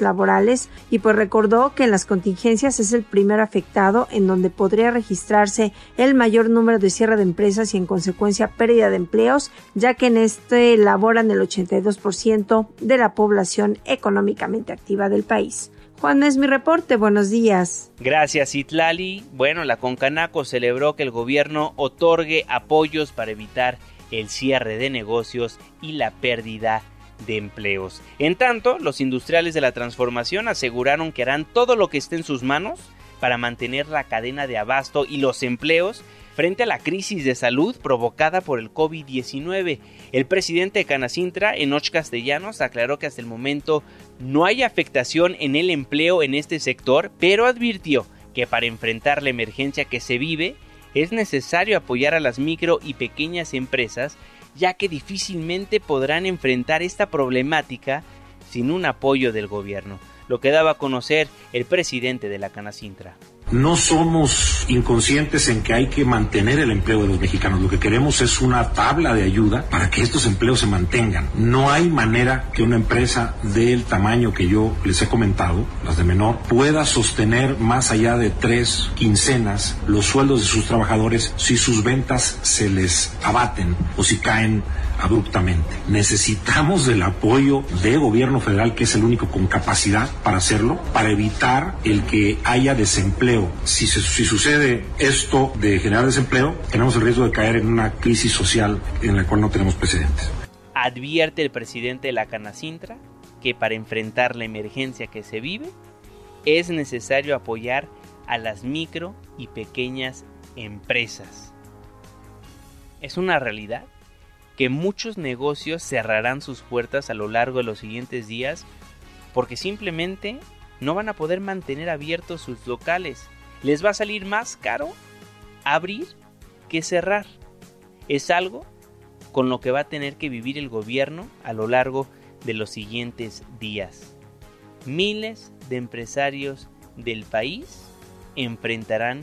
laborales y pues recordó que en las contingencias es el primer afectado en donde podría registrarse el mayor número de cierre de empresas y en consecuencia pérdida de empleos, ya que en este laboran el 82% de la población económicamente activa del país. Juan es mi reporte, buenos días. Gracias, Itlali. Bueno, la Concanaco celebró que el gobierno otorgue apoyos para evitar el cierre de negocios y la pérdida de empleos. En tanto, los industriales de la transformación aseguraron que harán todo lo que esté en sus manos para mantener la cadena de abasto y los empleos frente a la crisis de salud provocada por el COVID-19. El presidente de Canacintra, Enoch Castellanos, aclaró que hasta el momento no hay afectación en el empleo en este sector, pero advirtió que para enfrentar la emergencia que se vive es necesario apoyar a las micro y pequeñas empresas, ya que difícilmente podrán enfrentar esta problemática sin un apoyo del gobierno, lo que daba a conocer el presidente de la Canacintra. No somos inconscientes en que hay que mantener el empleo de los mexicanos. Lo que queremos es una tabla de ayuda para que estos empleos se mantengan. No hay manera que una empresa del tamaño que yo les he comentado, las de menor, pueda sostener más allá de tres quincenas los sueldos de sus trabajadores si sus ventas se les abaten o si caen abruptamente. Necesitamos del apoyo de gobierno federal, que es el único con capacidad para hacerlo, para evitar el que haya desempleo. Si, si sucede esto de generar desempleo, tenemos el riesgo de caer en una crisis social en la cual no tenemos precedentes. Advierte el presidente de la Canacintra que para enfrentar la emergencia que se vive es necesario apoyar a las micro y pequeñas empresas. Es una realidad que muchos negocios cerrarán sus puertas a lo largo de los siguientes días porque simplemente no van a poder mantener abiertos sus locales. Les va a salir más caro abrir que cerrar. Es algo con lo que va a tener que vivir el gobierno a lo largo de los siguientes días. Miles de empresarios del país enfrentarán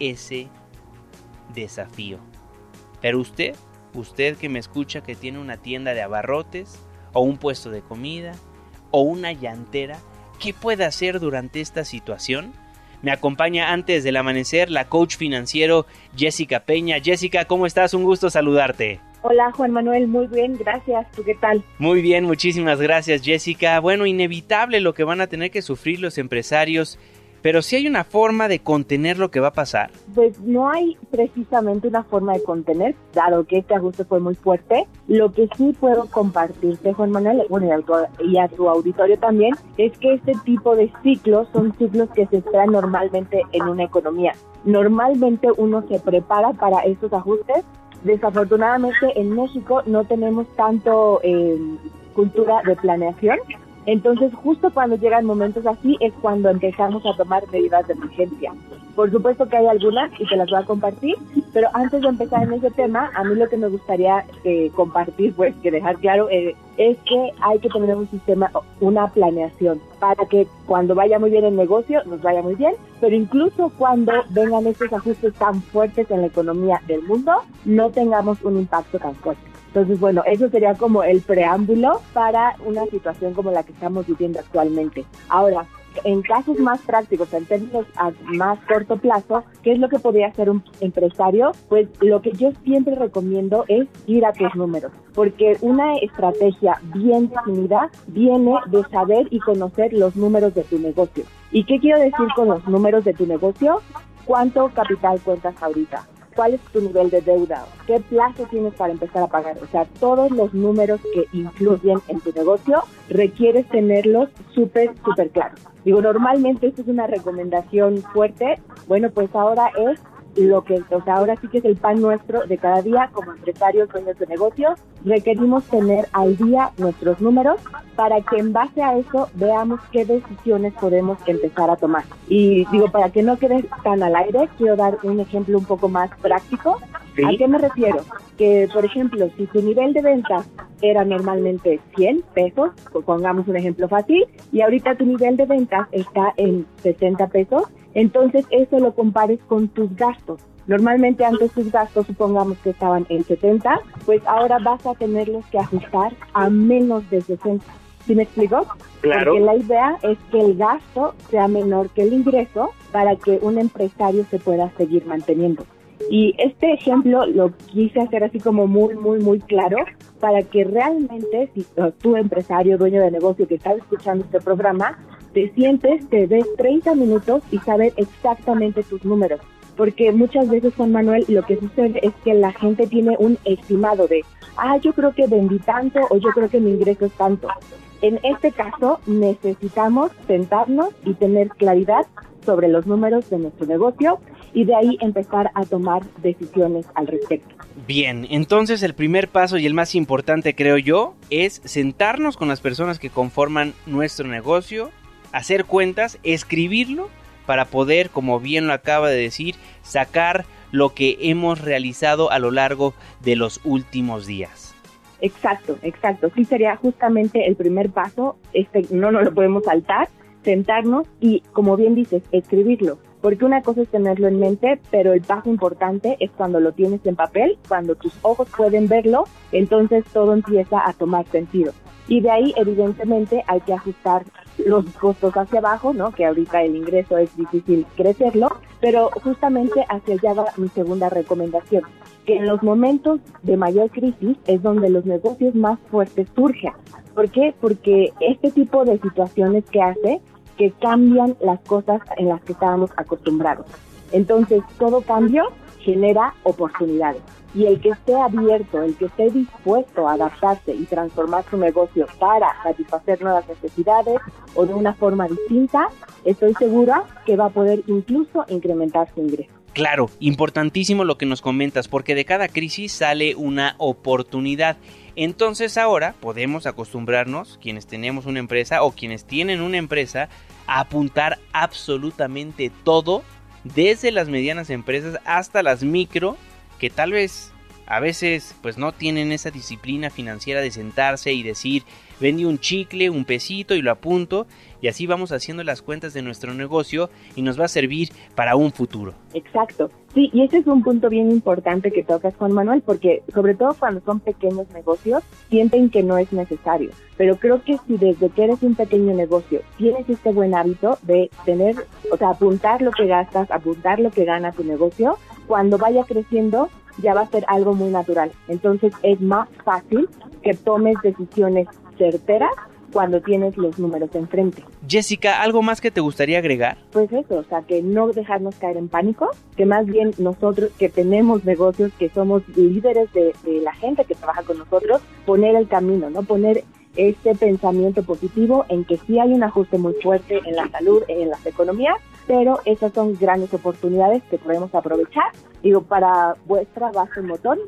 ese desafío. Pero usted, usted que me escucha que tiene una tienda de abarrotes o un puesto de comida o una llantera, ¿qué puede hacer durante esta situación? Me acompaña antes del amanecer la coach financiero Jessica Peña. Jessica, ¿cómo estás? Un gusto saludarte. Hola Juan Manuel, muy bien, gracias. ¿Tú qué tal? Muy bien, muchísimas gracias Jessica. Bueno, inevitable lo que van a tener que sufrir los empresarios pero si hay una forma de contener lo que va a pasar. Pues no hay precisamente una forma de contener, dado que este ajuste fue muy fuerte. Lo que sí puedo compartirte, Juan Manuel, bueno, y a, tu, auditorio también, es que este tipo de ciclos son ciclos que se esperan normalmente en una economía. Normalmente uno se prepara para estos ajustes. Desafortunadamente en México no tenemos tanto eh, cultura de planeación entonces, justo cuando llegan momentos así es cuando empezamos a tomar medidas de emergencia. Por supuesto que hay algunas y te las voy a compartir, pero antes de empezar en ese tema, a mí lo que me gustaría eh, compartir, pues que dejar claro, eh, es que hay que tener un sistema, una planeación, para que cuando vaya muy bien el negocio, nos vaya muy bien, pero incluso cuando vengan estos ajustes tan fuertes en la economía del mundo, no tengamos un impacto tan fuerte. Entonces, bueno, eso sería como el preámbulo para una situación como la que estamos viviendo actualmente. Ahora, en casos más prácticos, en términos a más corto plazo, ¿qué es lo que podría hacer un empresario? Pues lo que yo siempre recomiendo es ir a tus números, porque una estrategia bien definida viene de saber y conocer los números de tu negocio. ¿Y qué quiero decir con los números de tu negocio? ¿Cuánto capital cuentas ahorita? Cuál es tu nivel de deuda, qué plazo tienes para empezar a pagar. O sea, todos los números que influyen en tu negocio requieres tenerlos súper, súper claros. Digo, normalmente esto es una recomendación fuerte. Bueno, pues ahora es lo que, o sea, ahora sí que es el pan nuestro de cada día como empresarios, dueños de negocios, requerimos tener al día nuestros números para que en base a eso veamos qué decisiones podemos empezar a tomar. Y digo, para que no quede tan al aire, quiero dar un ejemplo un poco más práctico. ¿A qué me refiero? Que, por ejemplo, si tu nivel de ventas era normalmente 100 pesos, pongamos un ejemplo fácil, y ahorita tu nivel de ventas está en 60 pesos, entonces eso lo compares con tus gastos. Normalmente antes tus gastos, supongamos que estaban en 70, pues ahora vas a tenerlos que ajustar a menos de 60. ¿Sí me explico? Claro. Porque la idea es que el gasto sea menor que el ingreso para que un empresario se pueda seguir manteniendo. Y este ejemplo lo quise hacer así como muy, muy, muy claro para que realmente, si tú empresario, dueño de negocio que estás escuchando este programa, te sientes, te des 30 minutos y saber exactamente tus números. Porque muchas veces, Juan Manuel, lo que sucede es que la gente tiene un estimado de, ah, yo creo que vendí tanto o yo creo que mi ingreso es tanto. En este caso, necesitamos sentarnos y tener claridad sobre los números de nuestro negocio y de ahí empezar a tomar decisiones al respecto. Bien, entonces el primer paso y el más importante creo yo es sentarnos con las personas que conforman nuestro negocio, hacer cuentas, escribirlo para poder, como bien lo acaba de decir, sacar lo que hemos realizado a lo largo de los últimos días. Exacto, exacto. Sí sería justamente el primer paso. Este no nos lo podemos saltar, sentarnos y, como bien dices, escribirlo. Porque una cosa es tenerlo en mente, pero el paso importante es cuando lo tienes en papel, cuando tus ojos pueden verlo, entonces todo empieza a tomar sentido. Y de ahí, evidentemente, hay que ajustar los costos hacia abajo, ¿no? Que ahorita el ingreso es difícil crecerlo, Pero justamente hacia allá va mi segunda recomendación, que en los momentos de mayor crisis es donde los negocios más fuertes surgen. ¿Por qué? Porque este tipo de situaciones que hace que cambian las cosas en las que estábamos acostumbrados. Entonces, todo cambio genera oportunidades. Y el que esté abierto, el que esté dispuesto a adaptarse y transformar su negocio para satisfacer nuevas necesidades o de una forma distinta, estoy segura que va a poder incluso incrementar su ingreso. Claro, importantísimo lo que nos comentas, porque de cada crisis sale una oportunidad. Entonces ahora podemos acostumbrarnos, quienes tenemos una empresa o quienes tienen una empresa, a apuntar absolutamente todo, desde las medianas empresas hasta las micro, que tal vez a veces pues no tienen esa disciplina financiera de sentarse y decir vendí un chicle, un pesito y lo apunto y así vamos haciendo las cuentas de nuestro negocio y nos va a servir para un futuro. Exacto. Sí, y ese es un punto bien importante que tocas Juan Manuel porque sobre todo cuando son pequeños negocios sienten que no es necesario, pero creo que si desde que eres un pequeño negocio tienes este buen hábito de tener, o sea, apuntar lo que gastas, apuntar lo que gana tu negocio, cuando vaya creciendo ya va a ser algo muy natural. Entonces es más fácil que tomes decisiones certeras cuando tienes los números enfrente. Jessica, ¿algo más que te gustaría agregar? Pues eso, o sea, que no dejarnos caer en pánico, que más bien nosotros que tenemos negocios, que somos líderes de, de la gente que trabaja con nosotros, poner el camino, ¿no? Poner este pensamiento positivo en que sí hay un ajuste muy fuerte en la salud, en las economías, pero esas son grandes oportunidades que podemos aprovechar. Digo, para vuestra base motor,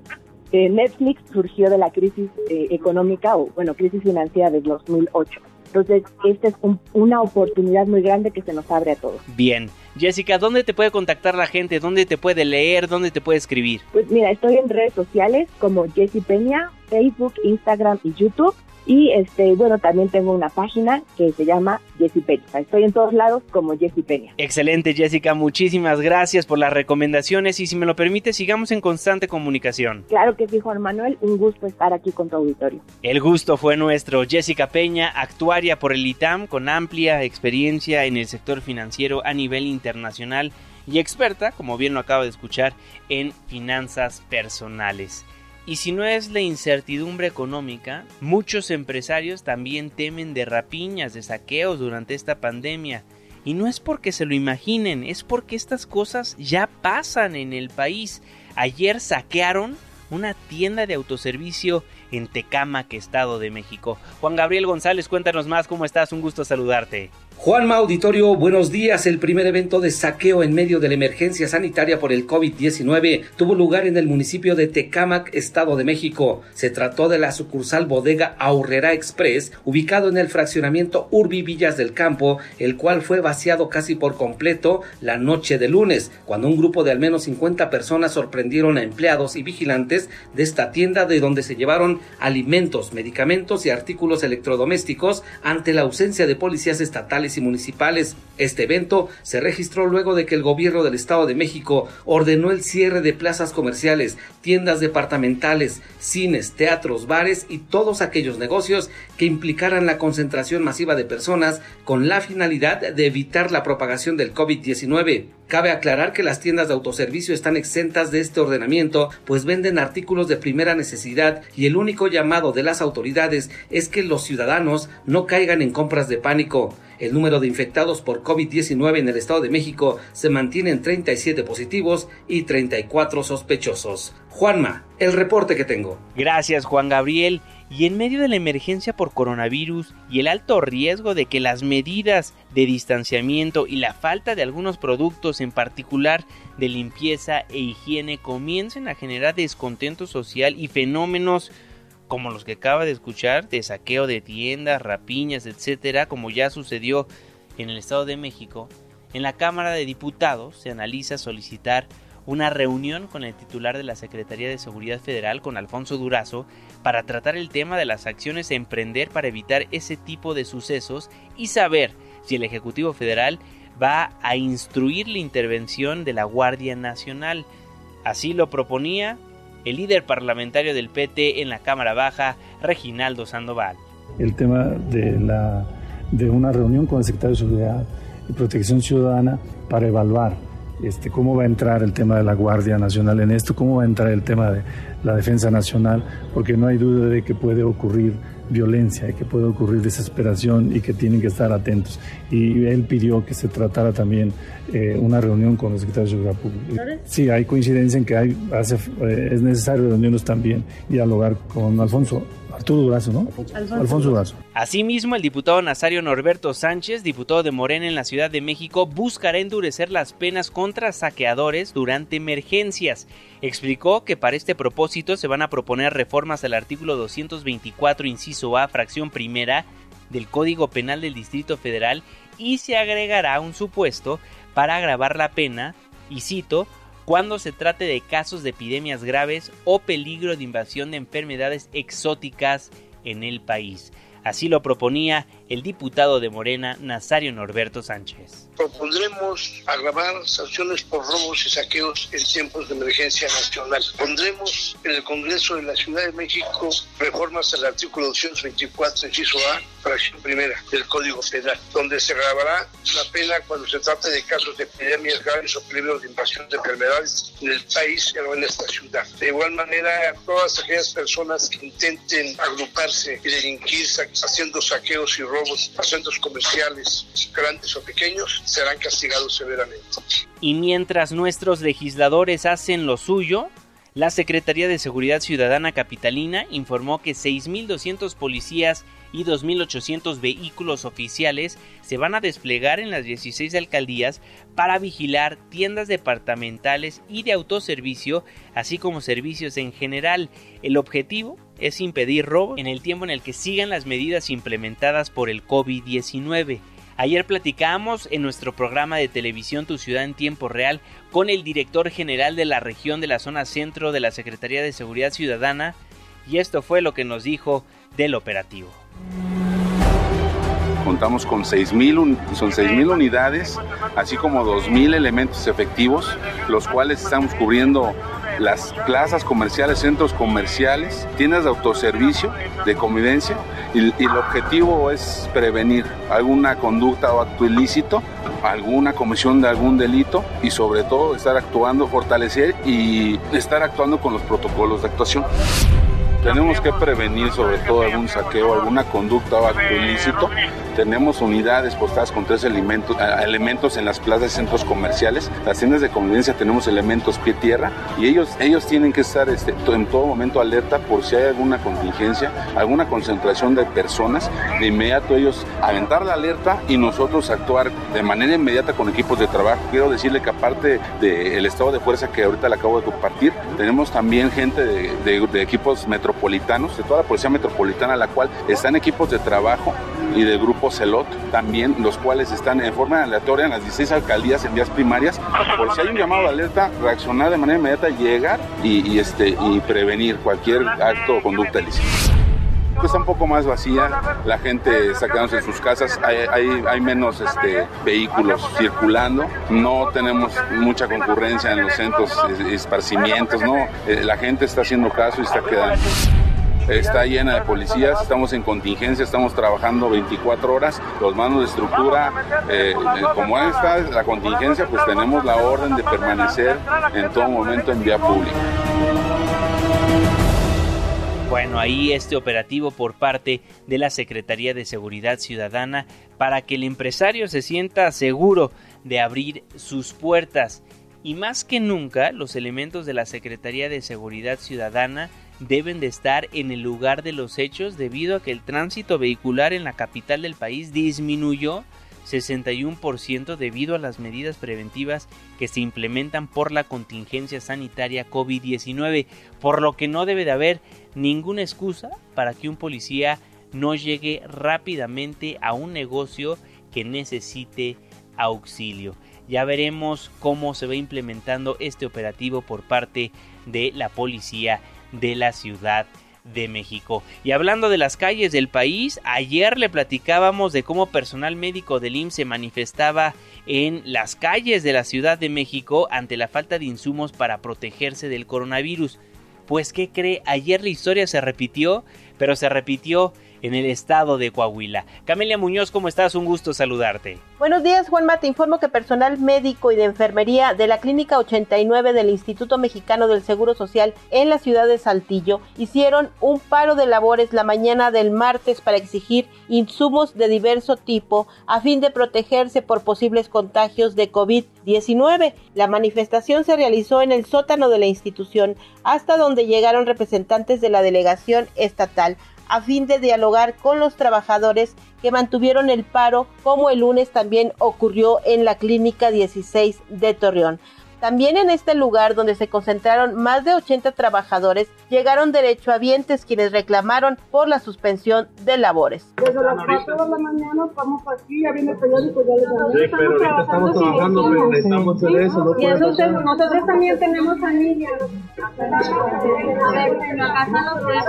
eh, Netflix surgió de la crisis eh, económica o, bueno, crisis financiera del 2008. Entonces, esta es una oportunidad muy grande que se nos abre a todos. Bien. Jessica, ¿dónde te puede contactar la gente? ¿Dónde te puede leer? ¿Dónde te puede escribir? Pues mira, estoy en redes sociales como Jessie Peña, Facebook, Instagram y YouTube. Y este, bueno, también tengo una página que se llama Jessie Peña. Estoy en todos lados como Jessie Peña. Excelente, Jessica. Muchísimas gracias por las recomendaciones y si me lo permite, sigamos en constante comunicación. Claro que sí, Juan Manuel. Un gusto estar aquí con tu auditorio. El gusto fue nuestro. Jessica Peña, actuaria por el ITAM con amplia experiencia en el sector financiero a nivel internacional y experta, como bien lo acaba de escuchar, en finanzas personales. Y si no es la incertidumbre económica, muchos empresarios también temen de rapiñas, de saqueos durante esta pandemia. Y no es porque se lo imaginen, es porque estas cosas ya pasan en el país. Ayer saquearon una tienda de autoservicio en Tecámac, Estado de México. Juan Gabriel González, cuéntanos más, ¿cómo estás? Un gusto saludarte. Juanma Auditorio, buenos días. El primer evento de saqueo en medio de la emergencia sanitaria por el COVID-19 tuvo lugar en el municipio de Tecámac, Estado de México. Se trató de la sucursal bodega Aurrera Express, ubicado en el fraccionamiento Urbi Villas del Campo, el cual fue vaciado casi por completo la noche de lunes, cuando un grupo de al menos 50 personas sorprendieron a empleados y vigilantes de esta tienda de donde se llevaron alimentos, medicamentos y artículos electrodomésticos ante la ausencia de policías estatales y municipales. Este evento se registró luego de que el gobierno del Estado de México ordenó el cierre de plazas comerciales, tiendas departamentales, cines, teatros, bares y todos aquellos negocios que implicaran la concentración masiva de personas con la finalidad de evitar la propagación del COVID-19. Cabe aclarar que las tiendas de autoservicio están exentas de este ordenamiento, pues venden artículos de primera necesidad y el único llamado de las autoridades es que los ciudadanos no caigan en compras de pánico. El número de infectados por COVID-19 en el Estado de México se mantiene en 37 positivos y 34 sospechosos. Juanma, el reporte que tengo. Gracias Juan Gabriel. Y en medio de la emergencia por coronavirus y el alto riesgo de que las medidas de distanciamiento y la falta de algunos productos, en particular de limpieza e higiene, comiencen a generar descontento social y fenómenos como los que acaba de escuchar, de saqueo de tiendas, rapiñas, etcétera, como ya sucedió en el Estado de México, en la Cámara de Diputados se analiza solicitar una reunión con el titular de la Secretaría de Seguridad Federal, con Alfonso Durazo, para tratar el tema de las acciones a emprender para evitar ese tipo de sucesos y saber si el Ejecutivo Federal va a instruir la intervención de la Guardia Nacional. Así lo proponía el líder parlamentario del PT en la Cámara Baja, Reginaldo Sandoval. El tema de, la, de una reunión con el secretario de Seguridad y Protección Ciudadana para evaluar este, cómo va a entrar el tema de la Guardia Nacional en esto, cómo va a entrar el tema de la defensa nacional, porque no hay duda de que puede ocurrir violencia y que puede ocurrir desesperación y que tienen que estar atentos. Y él pidió que se tratara también eh, una reunión con los secretarios de Seguridad Pública. Sí, hay coincidencia en que hay, hace, eh, es necesario reunirnos también, dialogar con Alfonso. Arturo Durazo, ¿no? Alfonso, Durazo. Asimismo, el diputado Nazario Norberto Sánchez, diputado de Morena en la Ciudad de México, buscará endurecer las penas contra saqueadores durante emergencias. Explicó que para este propósito se van a proponer reformas al artículo 224, inciso A, fracción primera del Código Penal del Distrito Federal y se agregará un supuesto para agravar la pena, y cito, cuando se trate de casos de epidemias graves o peligro de invasión de enfermedades exóticas en el país. Así lo proponía el diputado de Morena, Nazario Norberto Sánchez. Propondremos agravar sanciones por robos y saqueos en tiempos de emergencia nacional. Pondremos en el Congreso de la Ciudad de México reformas al artículo 224, inciso A, fracción primera del Código Penal, donde se agravará la pena cuando se trate de casos de epidemias graves o peligros de invasión de enfermedades en el país o en esta ciudad. De igual manera, todas aquellas personas que intenten agruparse y delinquir haciendo saqueos y robos a centros comerciales, grandes o pequeños, serán castigados severamente. Y mientras nuestros legisladores hacen lo suyo, la Secretaría de Seguridad Ciudadana Capitalina informó que 6.200 policías y 2.800 vehículos oficiales se van a desplegar en las 16 alcaldías para vigilar tiendas departamentales y de autoservicio, así como servicios en general. El objetivo es impedir robo en el tiempo en el que sigan las medidas implementadas por el COVID-19. Ayer platicamos en nuestro programa de televisión Tu Ciudad en Tiempo Real con el director general de la región de la zona centro de la Secretaría de Seguridad Ciudadana y esto fue lo que nos dijo del operativo. Contamos con 6.000 son 6.000 unidades, así como 2.000 elementos efectivos, los cuales estamos cubriendo las plazas comerciales, centros comerciales, tiendas de autoservicio, de convivencia, y, y, el objetivo es prevenir alguna conducta o acto ilícito, alguna comisión de algún delito y sobre todo estar actuando, fortalecer y estar actuando con los protocolos de actuación. Tenemos que prevenir sobre todo algún saqueo, alguna conducta o acto ilícito. Tenemos unidades postadas con tres elementos, elementos en las plazas y centros comerciales. Las tiendas de convivencia tenemos elementos pie-tierra y ellos, ellos tienen que estar este, en todo momento alerta por si hay alguna contingencia, alguna concentración de personas. De inmediato ellos aventar la alerta y nosotros actuar de manera inmediata con equipos de trabajo. Quiero decirle que aparte del estado de fuerza que ahorita le acabo de compartir, tenemos también gente de, de, de equipos metropolitanos, de toda la policía metropolitana, la cual están equipos de trabajo y de grupo CELOT también, los cuales están en forma aleatoria en las 16 alcaldías en vías primarias, por si hay un llamado de alerta, reaccionar de manera inmediata, llegar y, y este, y prevenir cualquier acto o conducta ilícita está un poco más vacía, la gente está quedándose en sus casas, hay, menos este, vehículos circulando, no tenemos mucha concurrencia en los centros esparcimientos, no, la gente está haciendo caso y está quedando está llena de policías, estamos en contingencia, estamos trabajando 24 horas, los manos de estructura, eh, como está la contingencia, pues tenemos la orden de permanecer en todo momento en vía pública. Bueno, ahí este operativo por parte de la Secretaría de Seguridad Ciudadana para que el empresario se sienta seguro de abrir sus puertas. Y más que nunca, los elementos de la Secretaría de Seguridad Ciudadana deben de estar en el lugar de los hechos debido a que el tránsito vehicular en la capital del país disminuyó 61% debido a las medidas preventivas que se implementan por la contingencia sanitaria COVID-19, por lo que no debe de haber ninguna excusa para que un policía no llegue rápidamente a un negocio que necesite auxilio. Ya veremos cómo se va implementando este operativo por parte de la policía de la Ciudad de México. Y hablando de las calles del país, ayer le platicábamos de cómo personal médico del IMSS se manifestaba en las calles de la Ciudad de México ante la falta de insumos para protegerse del coronavirus. Pues ¿qué cree? Ayer la historia se repitió, pero se repitió en el estado de Coahuila. Camelia Muñoz, ¿cómo estás? Un gusto saludarte. Buenos días, Juanma. Te informo que personal médico y de enfermería de la Clínica 89 del Instituto Mexicano del Seguro Social en la ciudad de Saltillo hicieron un paro de labores la mañana del martes para exigir insumos de diverso tipo a fin de protegerse por posibles contagios de COVID-19. La manifestación se realizó en el sótano de la institución hasta donde llegaron representantes de la delegación estatal a fin de dialogar con los trabajadores que mantuvieron el paro, como el lunes también ocurrió en la Clínica 16 de Torreón. También en este lugar donde se concentraron más de 80 trabajadores, llegaron derechohabientes quienes reclamaron por la suspensión de labores. Desde las 4 de la mañana estamos aquí, ya viene el periódico, ya les Sí, pero ahorita estamos trabajando, pero necesitamos hacer eso. No y entonces nosotros también tenemos familia. A ver, en la casa No,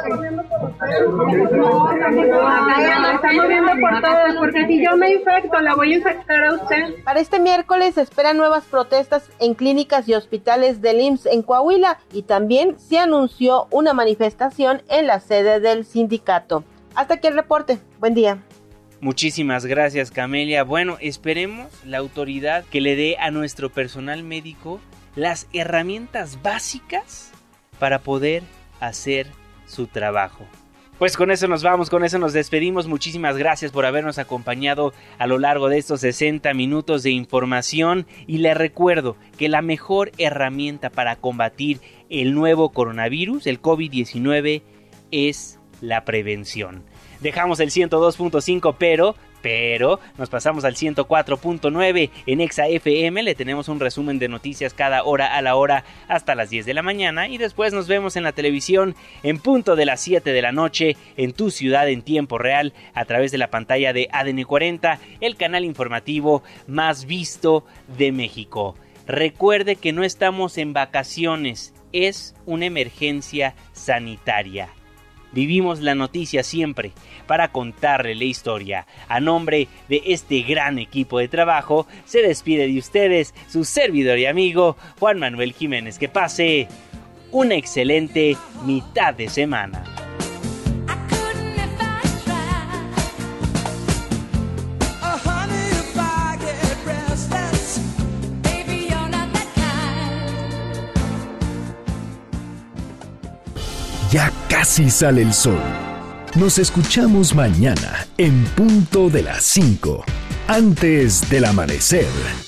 estamos viendo por todos, porque si yo me infecto, la voy a infectar a usted. Para este miércoles se esperan nuevas protestas en clínicas y hospitales del IMSS en Coahuila y también se anunció una manifestación en la sede del sindicato. Hasta aquí el reporte. Buen día. Muchísimas gracias Camelia. Bueno, esperemos la autoridad que le dé a nuestro personal médico las herramientas básicas para poder hacer su trabajo. Pues con eso nos vamos, con eso nos despedimos. Muchísimas gracias por habernos acompañado a lo largo de estos 60 minutos de información y le recuerdo que la mejor herramienta para combatir el nuevo coronavirus, el COVID-19, es la prevención. Dejamos el 102.5, pero pero nos pasamos al 104.9 en Exa FM, le tenemos un resumen de noticias cada hora a la hora hasta las 10 de la mañana y después nos vemos en la televisión en punto de las 7 de la noche en tu ciudad en tiempo real a través de la pantalla de ADN 40, el canal informativo más visto de México. Recuerde que no estamos en vacaciones, es una emergencia sanitaria. Vivimos la noticia siempre para contarle la historia. A nombre de este gran equipo de trabajo, se despide de ustedes su servidor y amigo Juan Manuel Jiménez. Que pase una excelente mitad de semana. Ya casi sale el sol. Nos escuchamos mañana en punto de las 5, antes del amanecer.